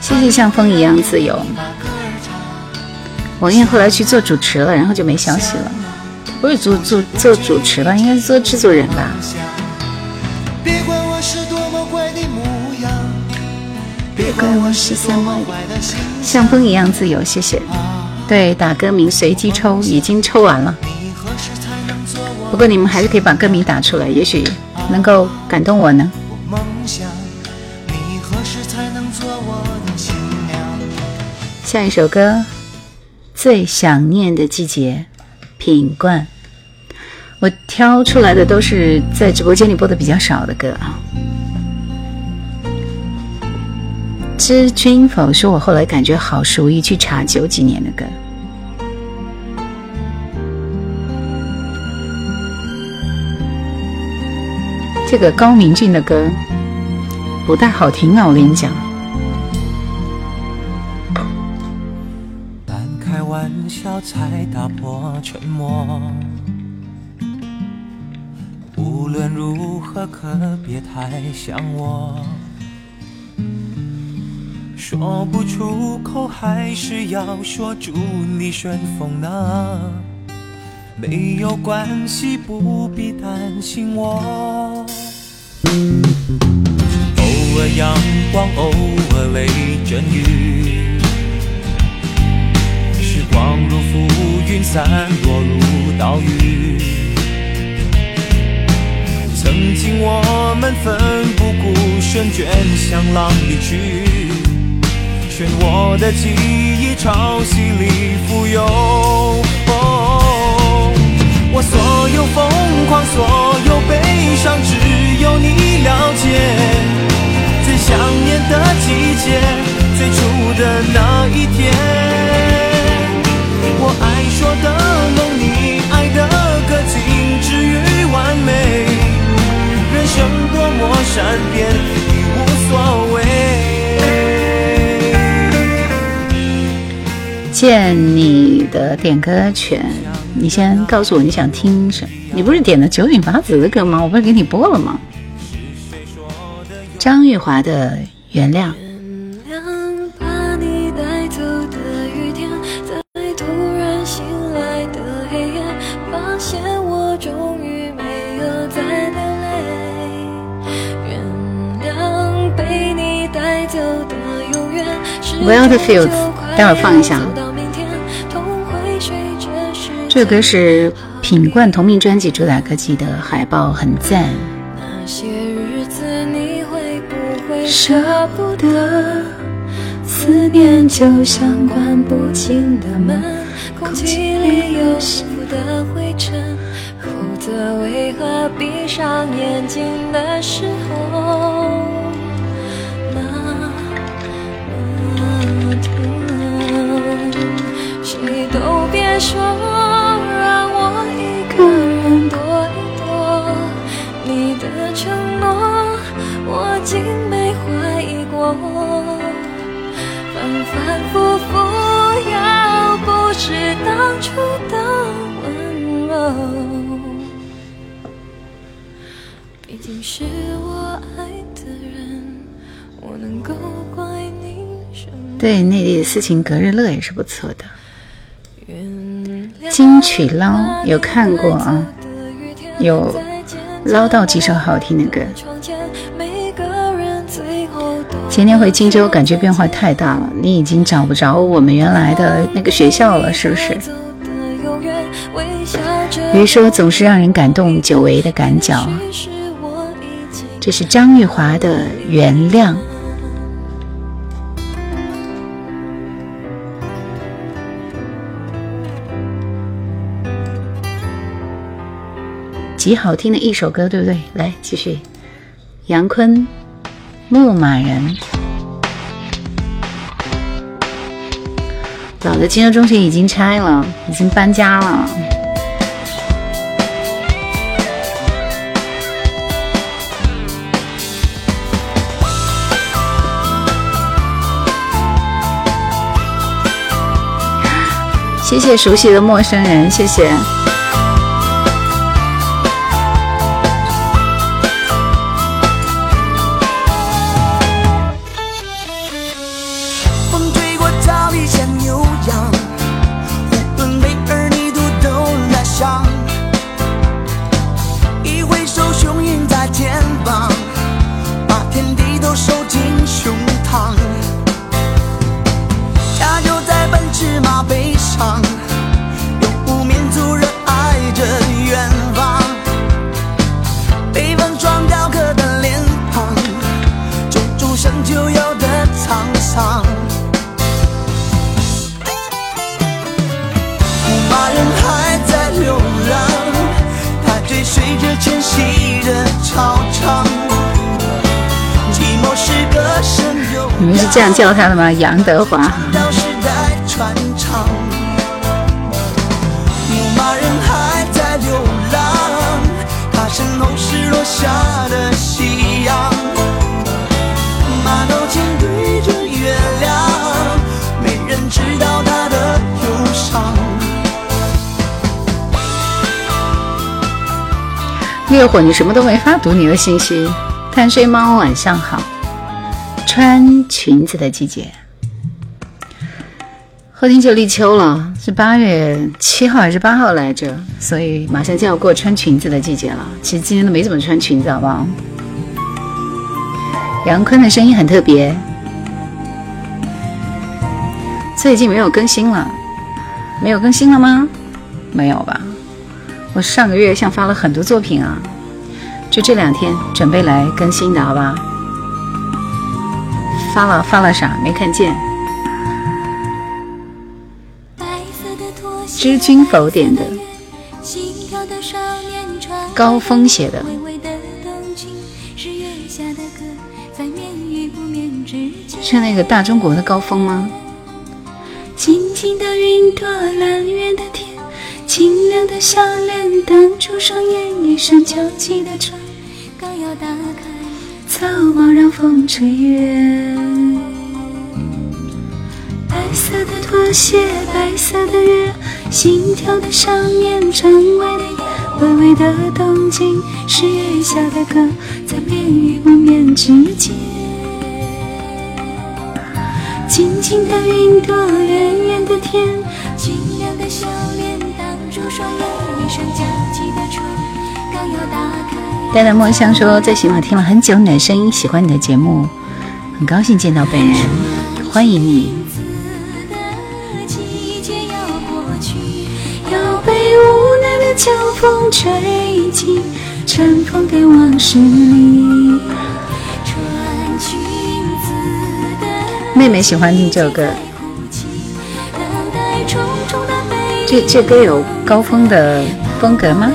谢谢像风一样自由。王艳后来去做主持了，然后就没消息了。不是做做做主持吧，应该是做制作人吧。别管我是多么怪的模样，别管我是三多么万坏的心像风一样自由，谢谢。对，打歌名随机抽，已经抽完了。不过你们还是可以把歌名打出来，也许能够感动我呢。想？你何时才能做我的新娘？下一首歌，《最想念的季节》，品冠。我挑出来的都是在直播间里播的比较少的歌啊。知君否？说我后来感觉好熟，一去查九几年的歌。这个高明俊的歌不大好听啊，我跟你讲。半开玩笑才打破沉默。无论如何，可别太想我。说不出口，还是要说祝你顺风呢。没有关系，不必担心我。阳光，偶尔雷阵雨。时光如浮云，散落如岛屿。曾经我们奋不顾身，卷向浪里去，漩涡的记忆潮汐里浮游。我所有疯狂，所有悲伤，只有你了解。想念的季节，最初的那一天。我爱说的梦，你爱的歌，仅止于完美。人生多么善变，已无所谓。见你的点歌权，你先告诉我你想听什么？你不是点的九影法子的歌吗？我不是给你播了吗？张玉华的《原谅》。原谅把你带走的雨天，在突然醒来的黑夜，发现我终于没有这歌是品冠同名专辑主打歌，记得海报很赞。舍不得思念就像关不紧的门空气里有幸福的灰尘？否则为何闭上眼睛的时候那么疼谁都别说让我一个人躲一躲你的承诺我竟没怀疑过，反反复复，要不是当初的温柔，毕竟是我爱的人，我能够怪你什么？对，内地的斯琴格日乐也是不错的。原谅金曲捞有看过啊，有捞到几首好听的歌。前天回荆州，感觉变化太大了，你已经找不着我们原来的那个学校了，是不是？走的永远微笑着比如说，总是让人感动，久违的感脚，这是张玉华的《原谅》。极好听的一首歌，对不对？来继续，杨坤，《牧马人》。老的金州中学已经拆了，已经搬家了。谢谢熟悉的陌生人，谢谢。的夕阳。马头琴对着月亮，没人知道他的忧伤。烈火，你什么都没发，读你的信息。贪睡猫，晚上好。穿裙子的季节，后天就立秋了，是八月七号还是八号来着？所以马上就要过穿裙子的季节了。其实今天都没怎么穿裙子，好不好？杨坤的声音很特别，最近没有更新了，没有更新了吗？没有吧？我上个月像发了很多作品啊，就这两天准备来更新的，好吧？发了发了啥？没看见。知君否点的，高峰写的。是，那个大中国的高峰吗？静静的云朵，蓝远的天，清凉的笑脸，挡住双眼，一扇旧气的窗，刚要打开，草帽让风吹远。白色的拖鞋，白色的月，心跳的少年，窗外的夜，微微的动静，是月下的歌，在眠与不眠之间。静静的云朵，远远的天，清凉的笑脸挡住双眼，一扇焦急的窗，刚要打开。淡淡墨香说，最喜欢听了很久你的声音，喜欢你的节目，很高兴见到本人，欢迎你。妹妹喜欢听这首歌，这这歌有高峰的风格吗？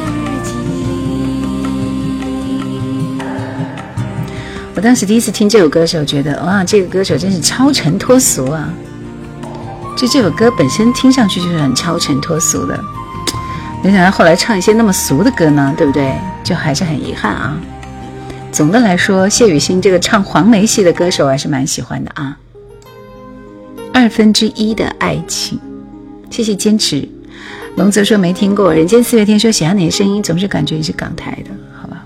当时第一次听这首歌的时候，觉得哇，这个歌手真是超尘脱俗啊！就这首歌本身听上去就是很超尘脱俗的，没想到后来唱一些那么俗的歌呢，对不对？就还是很遗憾啊。总的来说，谢雨欣这个唱黄梅戏的歌手还是蛮喜欢的啊。二分之一的爱情，谢谢坚持。龙泽说没听过，人间四月天说喜欢你的声音，总是感觉你是港台的，好吧？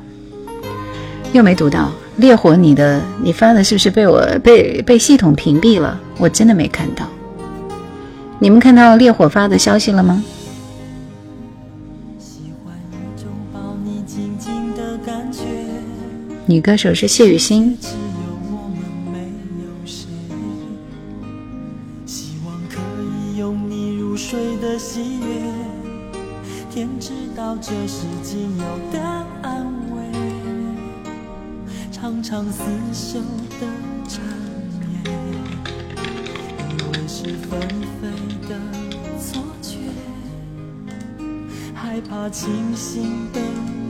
又没读到烈火，你的你发的是不是被我被被系统屏蔽了？我真的没看到。你们看到烈火发的消息了吗？女歌手是谢雨欣，谁。的喜悦，天知道这是仅有的，常常厮守的缠绵，以为是纷飞的错觉，害怕清醒的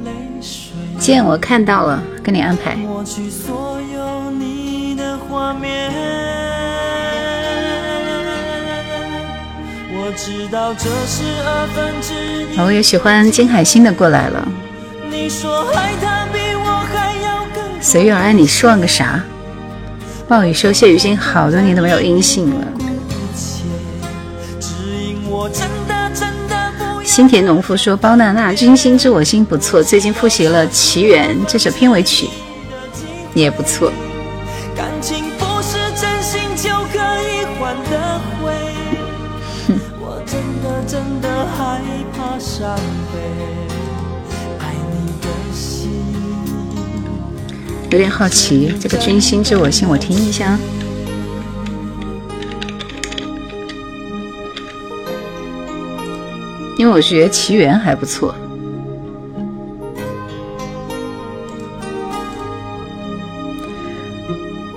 泪水。见我看到了，跟你安排。抹去所有你的画面。我知道这是二分之一。我也喜欢金海心的过来了。你说随遇而安，你说个啥？暴雨说谢雨欣好多年都没有音信了。一切，指引我真的真的不要。新田农夫说包娜娜《君心知我心》不错，最近复习了《奇缘》这首片尾曲，也不错。感情不是真心就可以换得回。我真的真的害怕伤悲，有点好奇，这个《君心知我心》，我听一下。因为我觉得《奇缘》还不错。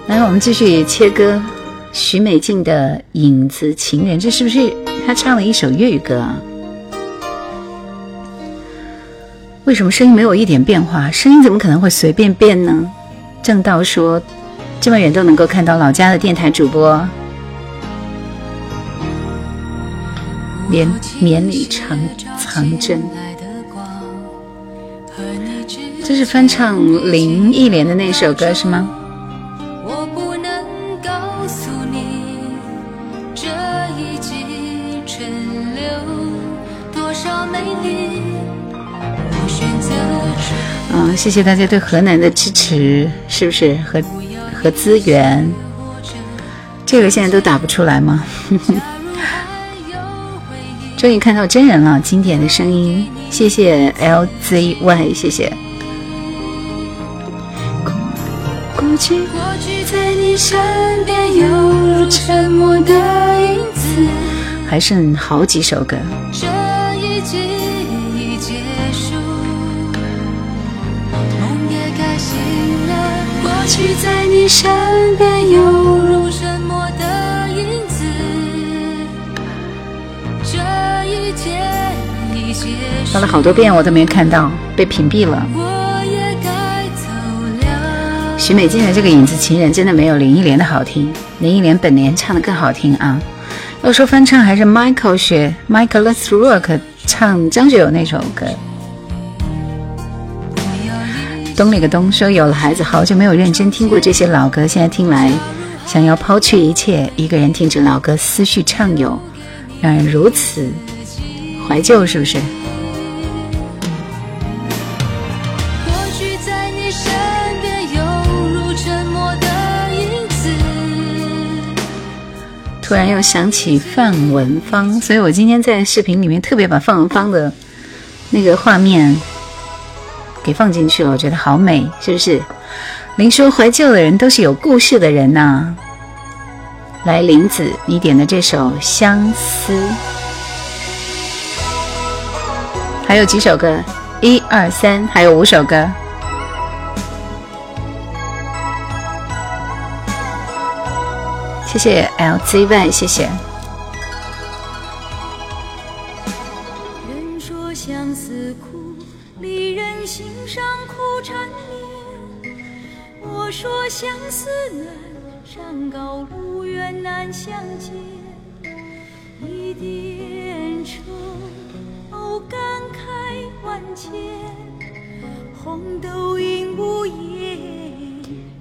来，我们继续切歌。许美静的《影子情人》，这是不是她唱了一首粤语歌啊？为什么声音没有一点变化？声音怎么可能会随便变呢？正道说，这么远都能够看到老家的电台主播，绵绵里藏藏针。这是翻唱林忆莲的那首歌是吗？谢谢大家对河南的支持，是不是？和和资源，这个现在都打不出来吗？终于看到真人了，经典的声音，谢谢 LZY，谢谢。过去过去在你身边，犹如沉默的影子。还剩好几首歌，这一季过去在你身边，犹如沉默的影子。这一切已结束发，了好多遍我都没看到，被屏蔽了。我也该走了。许美静的这个《影子情人》真的没有林忆莲的好听，林忆莲本年唱的更好听啊。要说翻唱，还是 Michael 学 Michael Let's Rock 唱张学友那首歌。东里个东说有了孩子，好久没有认真听过这些老歌，现在听来，想要抛去一切，一个人听着老歌，思绪畅游，让人如此怀旧，是不是？过去在你身边，犹如沉默的影子。突然又想起范文芳，所以我今天在视频里面特别把范文芳的那个画面给放进去了，我觉得好美，是不是？林说怀旧的人都是有故事的人呐、来，林子，你点的这首《相思》，还有几首歌？一二三，还有五首歌。谢谢 LZY，谢谢。心上苦缠绵。我说相思难，山高路远难相见。一点愁，哦，感慨万千，红豆应无言。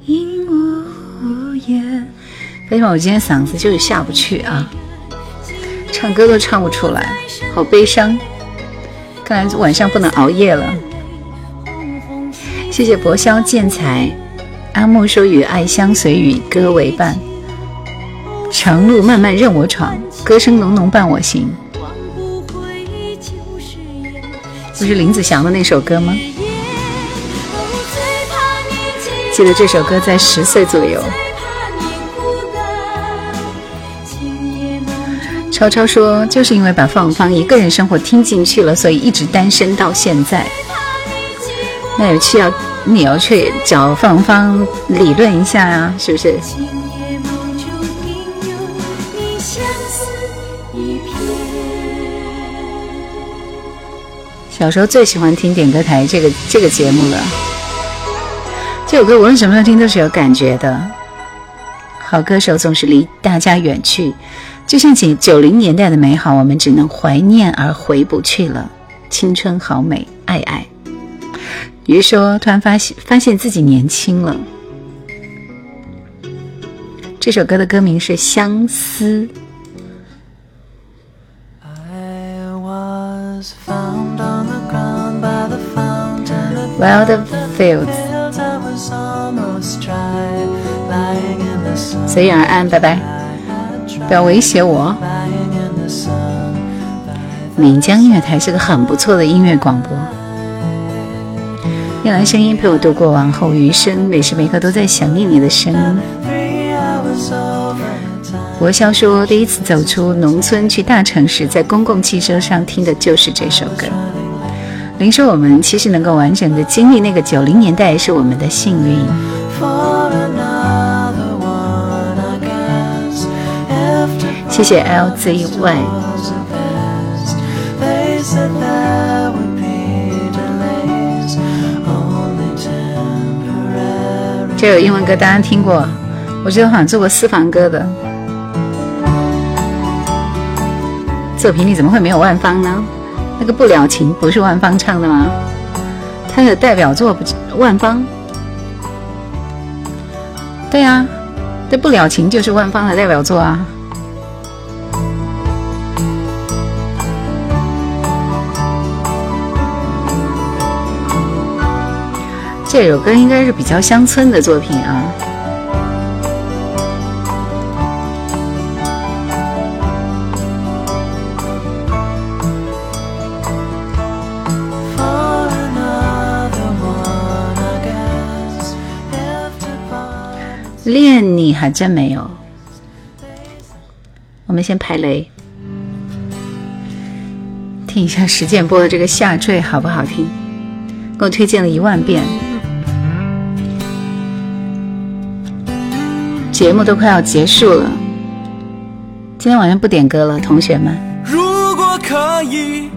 因无言。为什么我今天嗓子就是下不去啊？唱歌都唱不出来，好悲伤。看来晚上不能熬夜了。谢谢薄萧见才，阿木说与爱相随，与歌为伴。长路漫漫任我闯，歌声浓浓伴我行。不。是林子祥的那首歌吗？记得这首歌在十岁左右。超超说，就是因为把放放一个人生活听进去了，所以一直单身到现在。那有需要你要去找芳芳理论一下呀、是不是？小时候最喜欢听点歌台这个这个节目了。这首歌无论什么时候听都是有感觉的。好歌手总是离大家远去，就像九九零年代的美好，我们只能怀念而回不去了。青春好美，爱爱。于是说，突然发现发现自己年轻了。这首歌的歌名是《相思》。Wild fields，随遇而安，拜拜。不要威胁我。岷江音乐台是个很不错的音乐广播。用来声音陪我度过往后余生，每时每刻都在想念你的声音。国肖说，第一次走出农村去大城市，在公共汽车上听的就是这首歌。林说，我们其实能够完整的经历那个九零年代，是我们的幸运。谢谢 LZY。这首英文歌大家听过，我记得好像做过私房歌的。作品里怎么会没有万芳呢？那个不了情不是万芳唱的吗？他的代表作不是万芳？对啊，这不了情就是万芳的代表作啊。这首歌应该是比较乡村的作品啊。恋你还真没有。我们先排雷，听一下石建播的这个下坠好不好听？给我推荐了一万遍，节目都快要结束了，今天晚上不点歌了，同学们。如果可以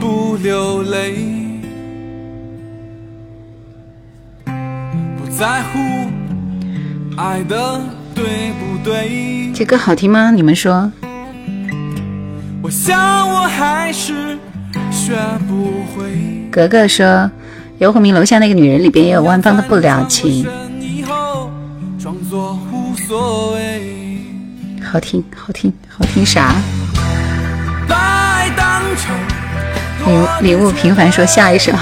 不流泪，不在乎爱的对不对，这歌好听吗？你们说？我想我还是学不会。格格说，游鸿明楼下那个女人里边也有万芳的不了情，所谓，好听，好听，好听啥？把爱当成礼礼物平凡说下一首，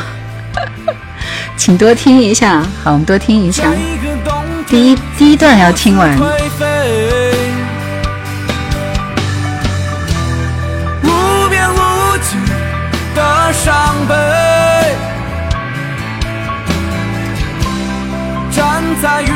请多听一下。好，我们多听一下。第一第一段要听完。无边无际的伤悲，站在云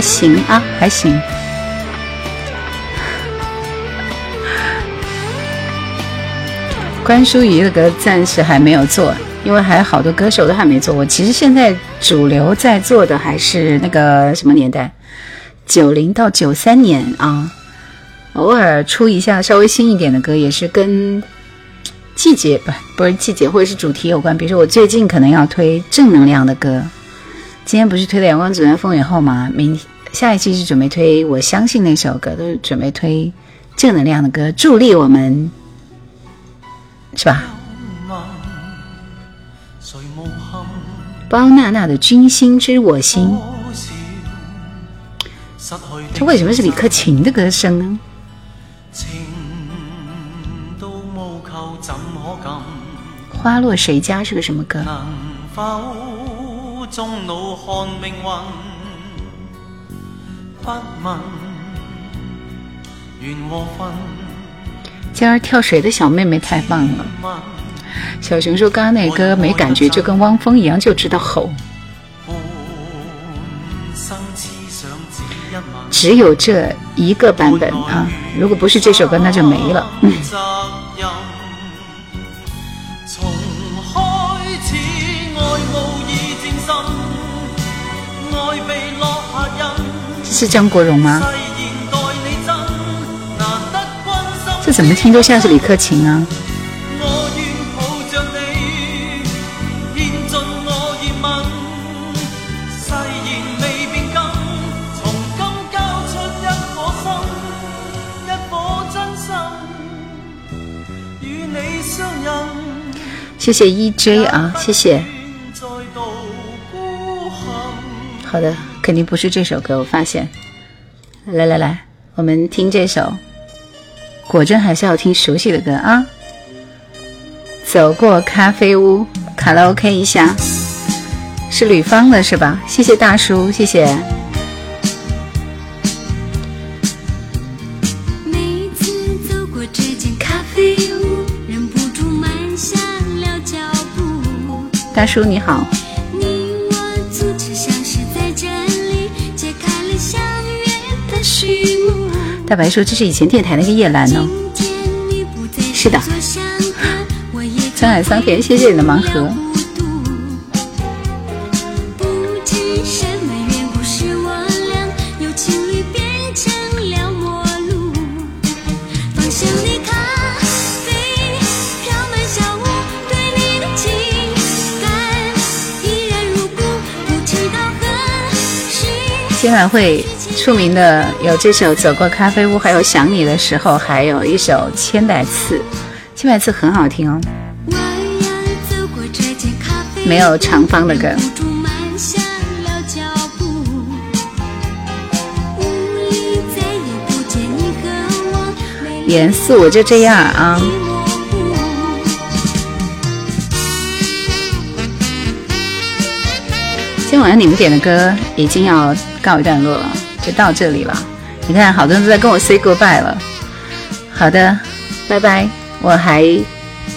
还行啊，还行。关淑怡的歌暂时还没有做，因为还有好多歌手都还没做过。其实现在主流在做的还是那个什么年代，九零到九三年啊，偶尔出一下稍微新一点的歌，也是跟季节不不是季节或者是主题有关。比如说我最近可能要推正能量的歌，今天不是推的《阳光总在风雨后》吗？明天下一期是准备推《我相信》那首歌，都是准备推正能量的歌，助力我们。是吧？包娜娜的《君心知我心》，这为什么是李克勤的歌声呢？花落谁家是个什么歌？今儿跳水的小妹妹太棒了。小熊说：“刚刚那歌没感觉，就跟汪峰一样，就知道吼。”只有这一个版本啊！如果不是这首歌，那就没了。嗯。是张国荣吗？这怎么听都像是李克勤啊！谢谢 EJ 啊，谢谢。好的，肯定不是这首歌，我发现。来来来，我们听这首。果真还是要听熟悉的歌啊！走过咖啡屋，卡拉 OK 一下，是吕方的是吧？谢谢大叔，谢谢。大叔你好。大白说：“这是以前电台那个叶兰哦。”是的。沧海桑田，谢谢你的盲盒。今晚会。出名的有这首《走过咖啡屋》，还有《想你的时候》，还有一首《千百次》，千百次很好听哦。没有长方的歌。严肃，我就这样啊。今晚上你们点的歌已经要告一段落了。就到这里了，你看，好多人都在跟我 say goodbye 了。好的，拜拜。我还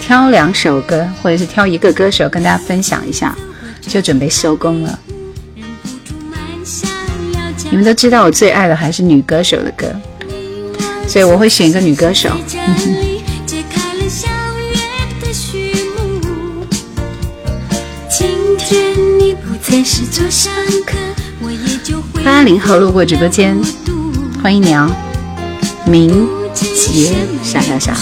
挑两首歌，或者是挑一个歌手跟大家分享一下，就准备收工了。你们都知道我最爱的还是女歌手的歌，所以我会选一个女歌手。今 天你不再是座上客。八零后路过直播间，欢迎你哦，明杰啥啥啥。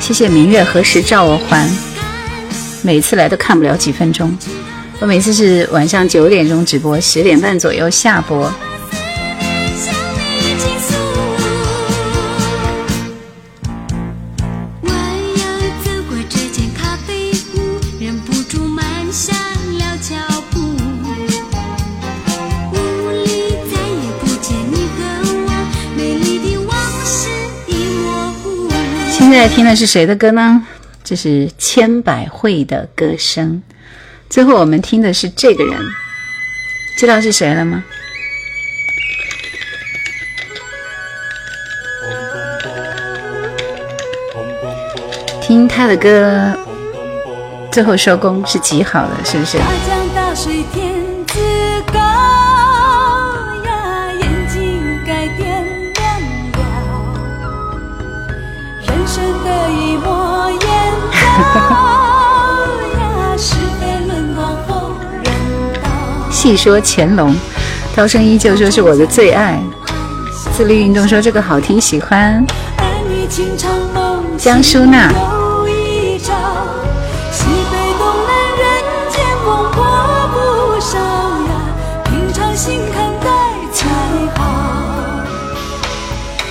谢谢明月何时照我还？每次来都看不了几分钟，我每次是晚上九点钟直播，十点半左右下播。现在听的是谁的歌呢？这是千百惠的歌声。最后我们听的是这个人，知道是谁了吗？听他。的歌最后收工是极好的，是不是？细说乾隆，涛声依旧说是我的最爱。自律运动说这个好听，喜欢。江淑娜，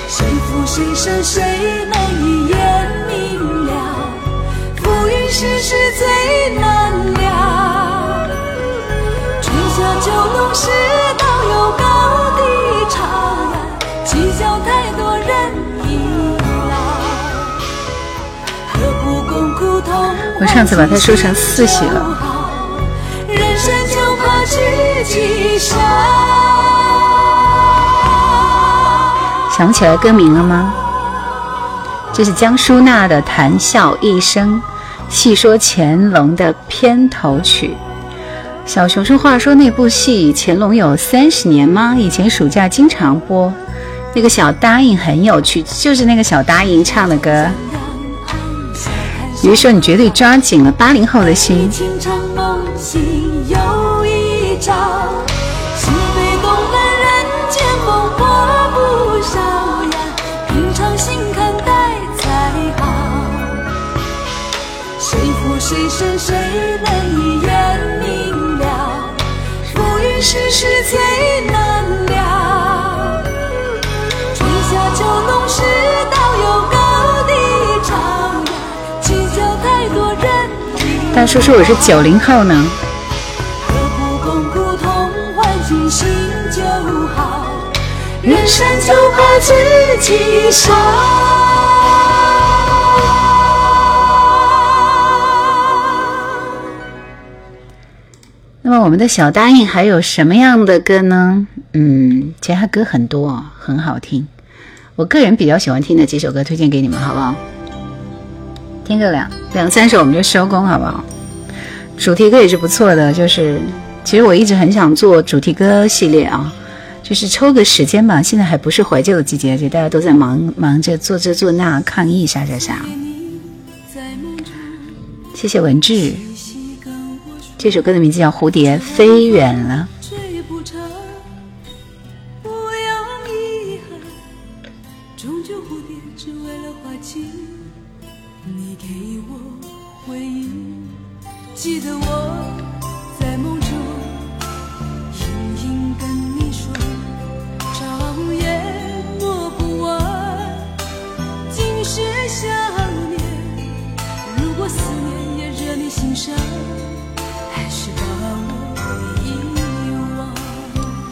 谁负谁胜谁难一眼明了，浮云世事最难世道有高低差呀，计较太多人已老。何不共苦痛？我上次把它说成四喜了。人生就怕知己少。想起来歌名了吗？这是江淑娜的《谈笑一生》，细说乾隆的片头曲。小熊说话说那部戏乾隆有三十年吗？以前暑假经常播，那个小答应很有趣，就是那个小答应唱的歌。于是说你绝对抓紧了八零后的心。已大叔说我是九零后呢。人生就怕自己傻。那么我们的小答应还有什么样的歌呢？嗯，其他歌很多，很好听。我个人比较喜欢听的几首歌，推荐给你们，好不好？听个两两三首我们就收工，好不好？主题歌也是不错的，就是其实我一直很想做主题歌系列啊，就是抽个时间吧。现在还不是怀旧的季节，就大家都在忙忙着做这做那，抗议啥啥啥。谢谢文志，这首歌的名字叫《蝴蝶飞远了》。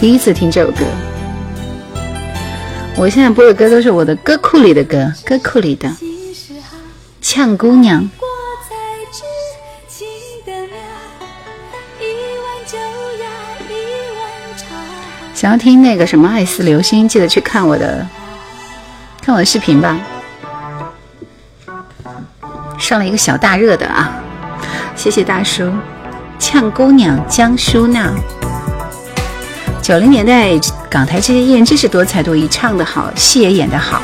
第一次听这首歌，我现在播的歌都是我的歌库里的歌，歌库里的《呛姑娘》。想要听那个什么《爱似流星》，记得去看我的看我的视频吧，上了一个小大热的啊！谢谢大叔，《呛姑娘》江淑娜。九零年代港台这些艺人真是多才多艺，唱得好，戏也演得好。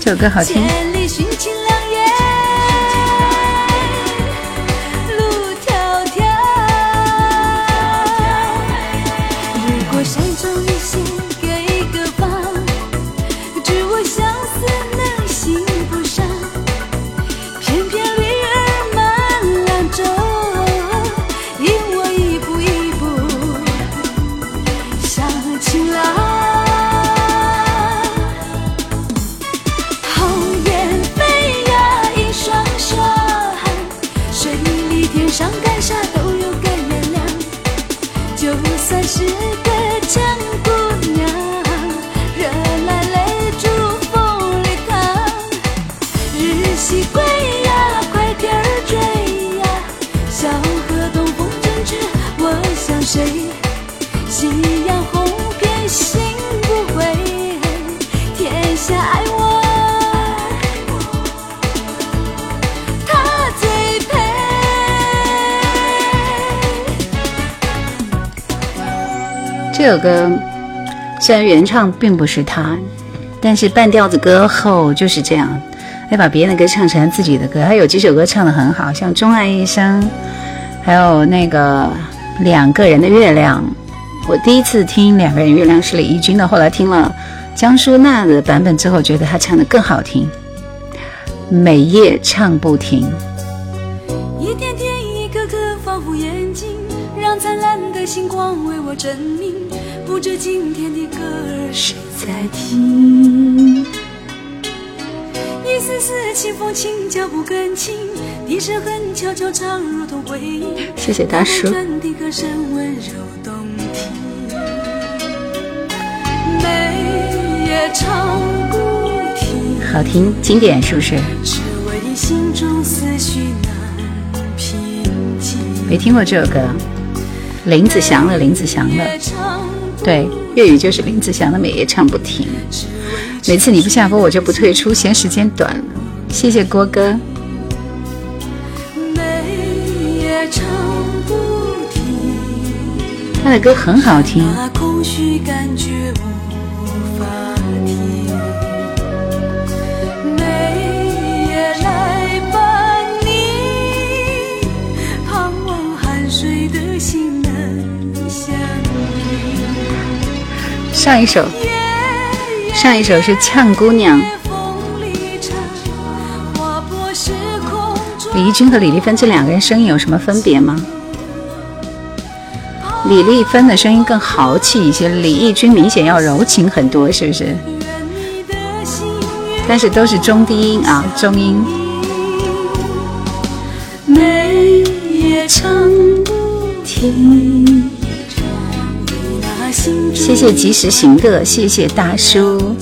这首歌好听。这首歌虽然原唱并不是他，但是半调子歌后就是这样，要把别人的歌唱成自己的歌。他有几首歌唱的很好，像《钟爱一生》，还有那个《两个人的月亮》。我第一次听《两个人月亮》是李翊君的，后来听了江淑娜的版本之后，觉得她唱的更好听。每夜唱不停，一天天，一颗颗，仿佛眼睛，让灿烂的星光为我证明。不知今天的歌儿谁在听？一丝丝清风轻，脚步更轻，低声很悄悄唱，如同回音。谢谢大叔婉转的歌声温柔动听，每夜。好听，经典是不是？只为心中思绪难平静。没听过这首歌，林子祥的，林子祥的，对，粤语就是林子祥的《每夜唱不停》。每次你不下播，我就不退出，嫌时间短了。谢谢郭哥，每夜唱不停，他的歌很好听。上一首，上一首是《呛姑娘》，李翊君和李丽芬这两个人声音有什么分别吗？李丽芬的声音更豪气一些，李翊君明显要柔情很多，是不是？但是都是中低音啊，中音。每夜唱不停。谢谢及时行乐，谢谢大叔。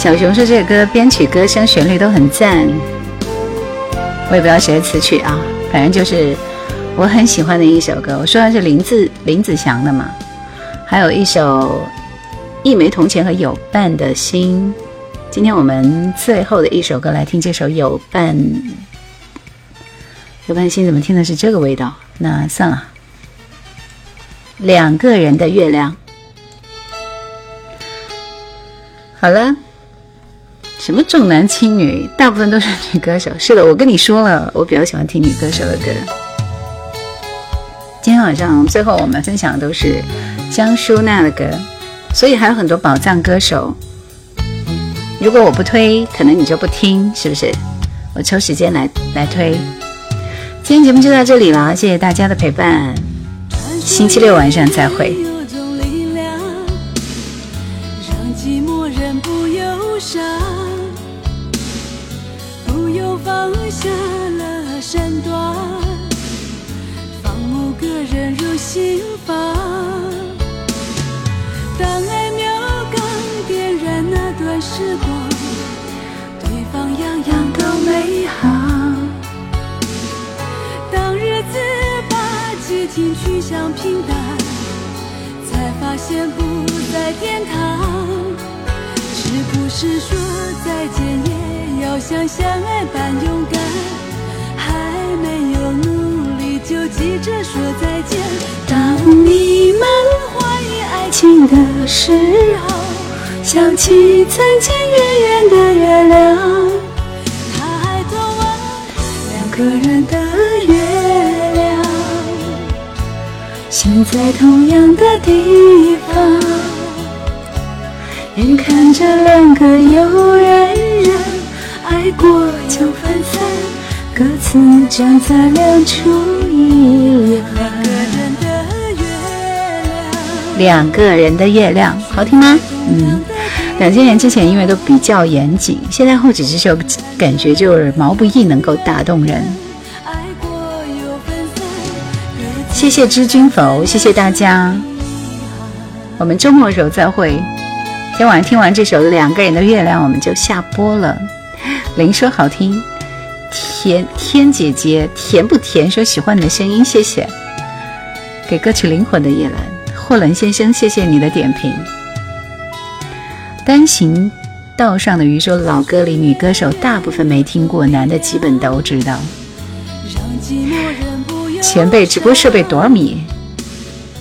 小熊说这个歌编曲、歌声、旋律都很赞，我也不知道谁的词曲啊，反正就是我很喜欢的一首歌。我说的是林子林子祥的嘛，还有一首《一枚铜钱和有伴的心》。今天我们最后的一首歌来听这首《有伴有伴心》，怎么听的是这个味道？那算了，两个人的月亮。好了。什么重男轻女，大部分都是女歌手。是的，我跟你说了，我比较喜欢听女歌手的歌。今天晚上最后我们分享的都是江淑娜的歌，所以还有很多宝藏歌手。如果我不推，可能你就不听，是不是？我抽时间来来推。今天节目就到这里了，谢谢大家的陪伴，星期六晚上再会。有种力量，让寂寞人不忧伤，下了身段，放某个人入心房。当爱苗刚点燃那段时光，对方样样都美好。当日子把激情趋向平淡，才发现不在天堂。是不是说再见也要像相爱般勇敢？还没有努力就急着说再见。当你们怀疑爱情的时候，想起曾经远远的月亮。它还短个人的月亮，现在同样的地方，眼看着两个有人过就分散，各自站在两处一行。两个人的月亮，好听吗？嗯，两千年之前音乐都比较严谨，现在后几这首感觉就是毛不易能够打动人。谢谢知君否，谢谢大家，我们周末的时候再会。今晚上听完这首《两个人的月亮》，我们就下播了。林说好听，甜天姐姐甜不甜？说喜欢你的声音，谢谢。给歌曲灵魂的夜兰。霍伦先生，谢谢你的点评。单行道上的鱼说，老歌里女歌手大部分没听过，男的基本都知道。前辈直播设备多少米？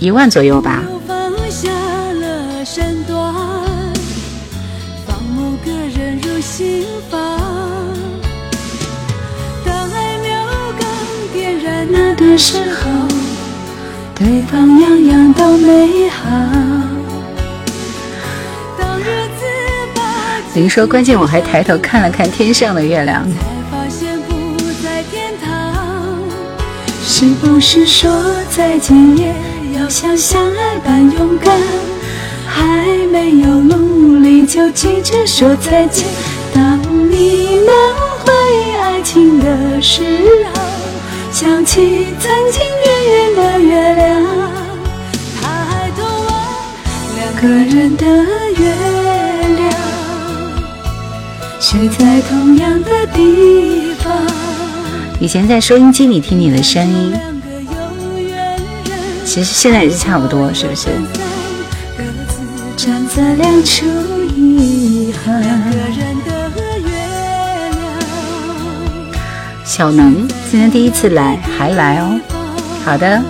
一万左右吧。时候。对方样样都美好。林说：“关键我还抬头看了看天上的月亮。”是不是说再见也要像相爱般勇敢？还没有努力就急着说再见。当你满怀爱情的时候。想起曾经圆圆的月亮，抬头望两个人的月亮，睡在同样的地方。以前在收音机里听你的声音，其实现在也是差不多，是不是？站在两处遗憾。小能今天第一次来，还来哦。好的，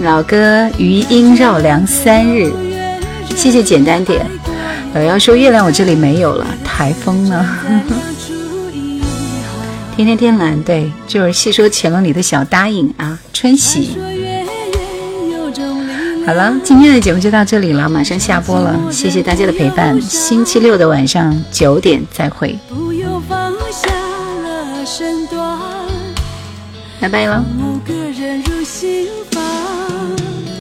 老歌余音绕梁三日，谢谢简单点。老妖说月亮我这里没有了，台风呢？天天天蓝，对，就是戏说乾隆里的小答应啊。春喜，好了，今天的节目就到这里了，马上下播了，谢谢大家的陪伴，星期六的晚上九点再会。拜拜了。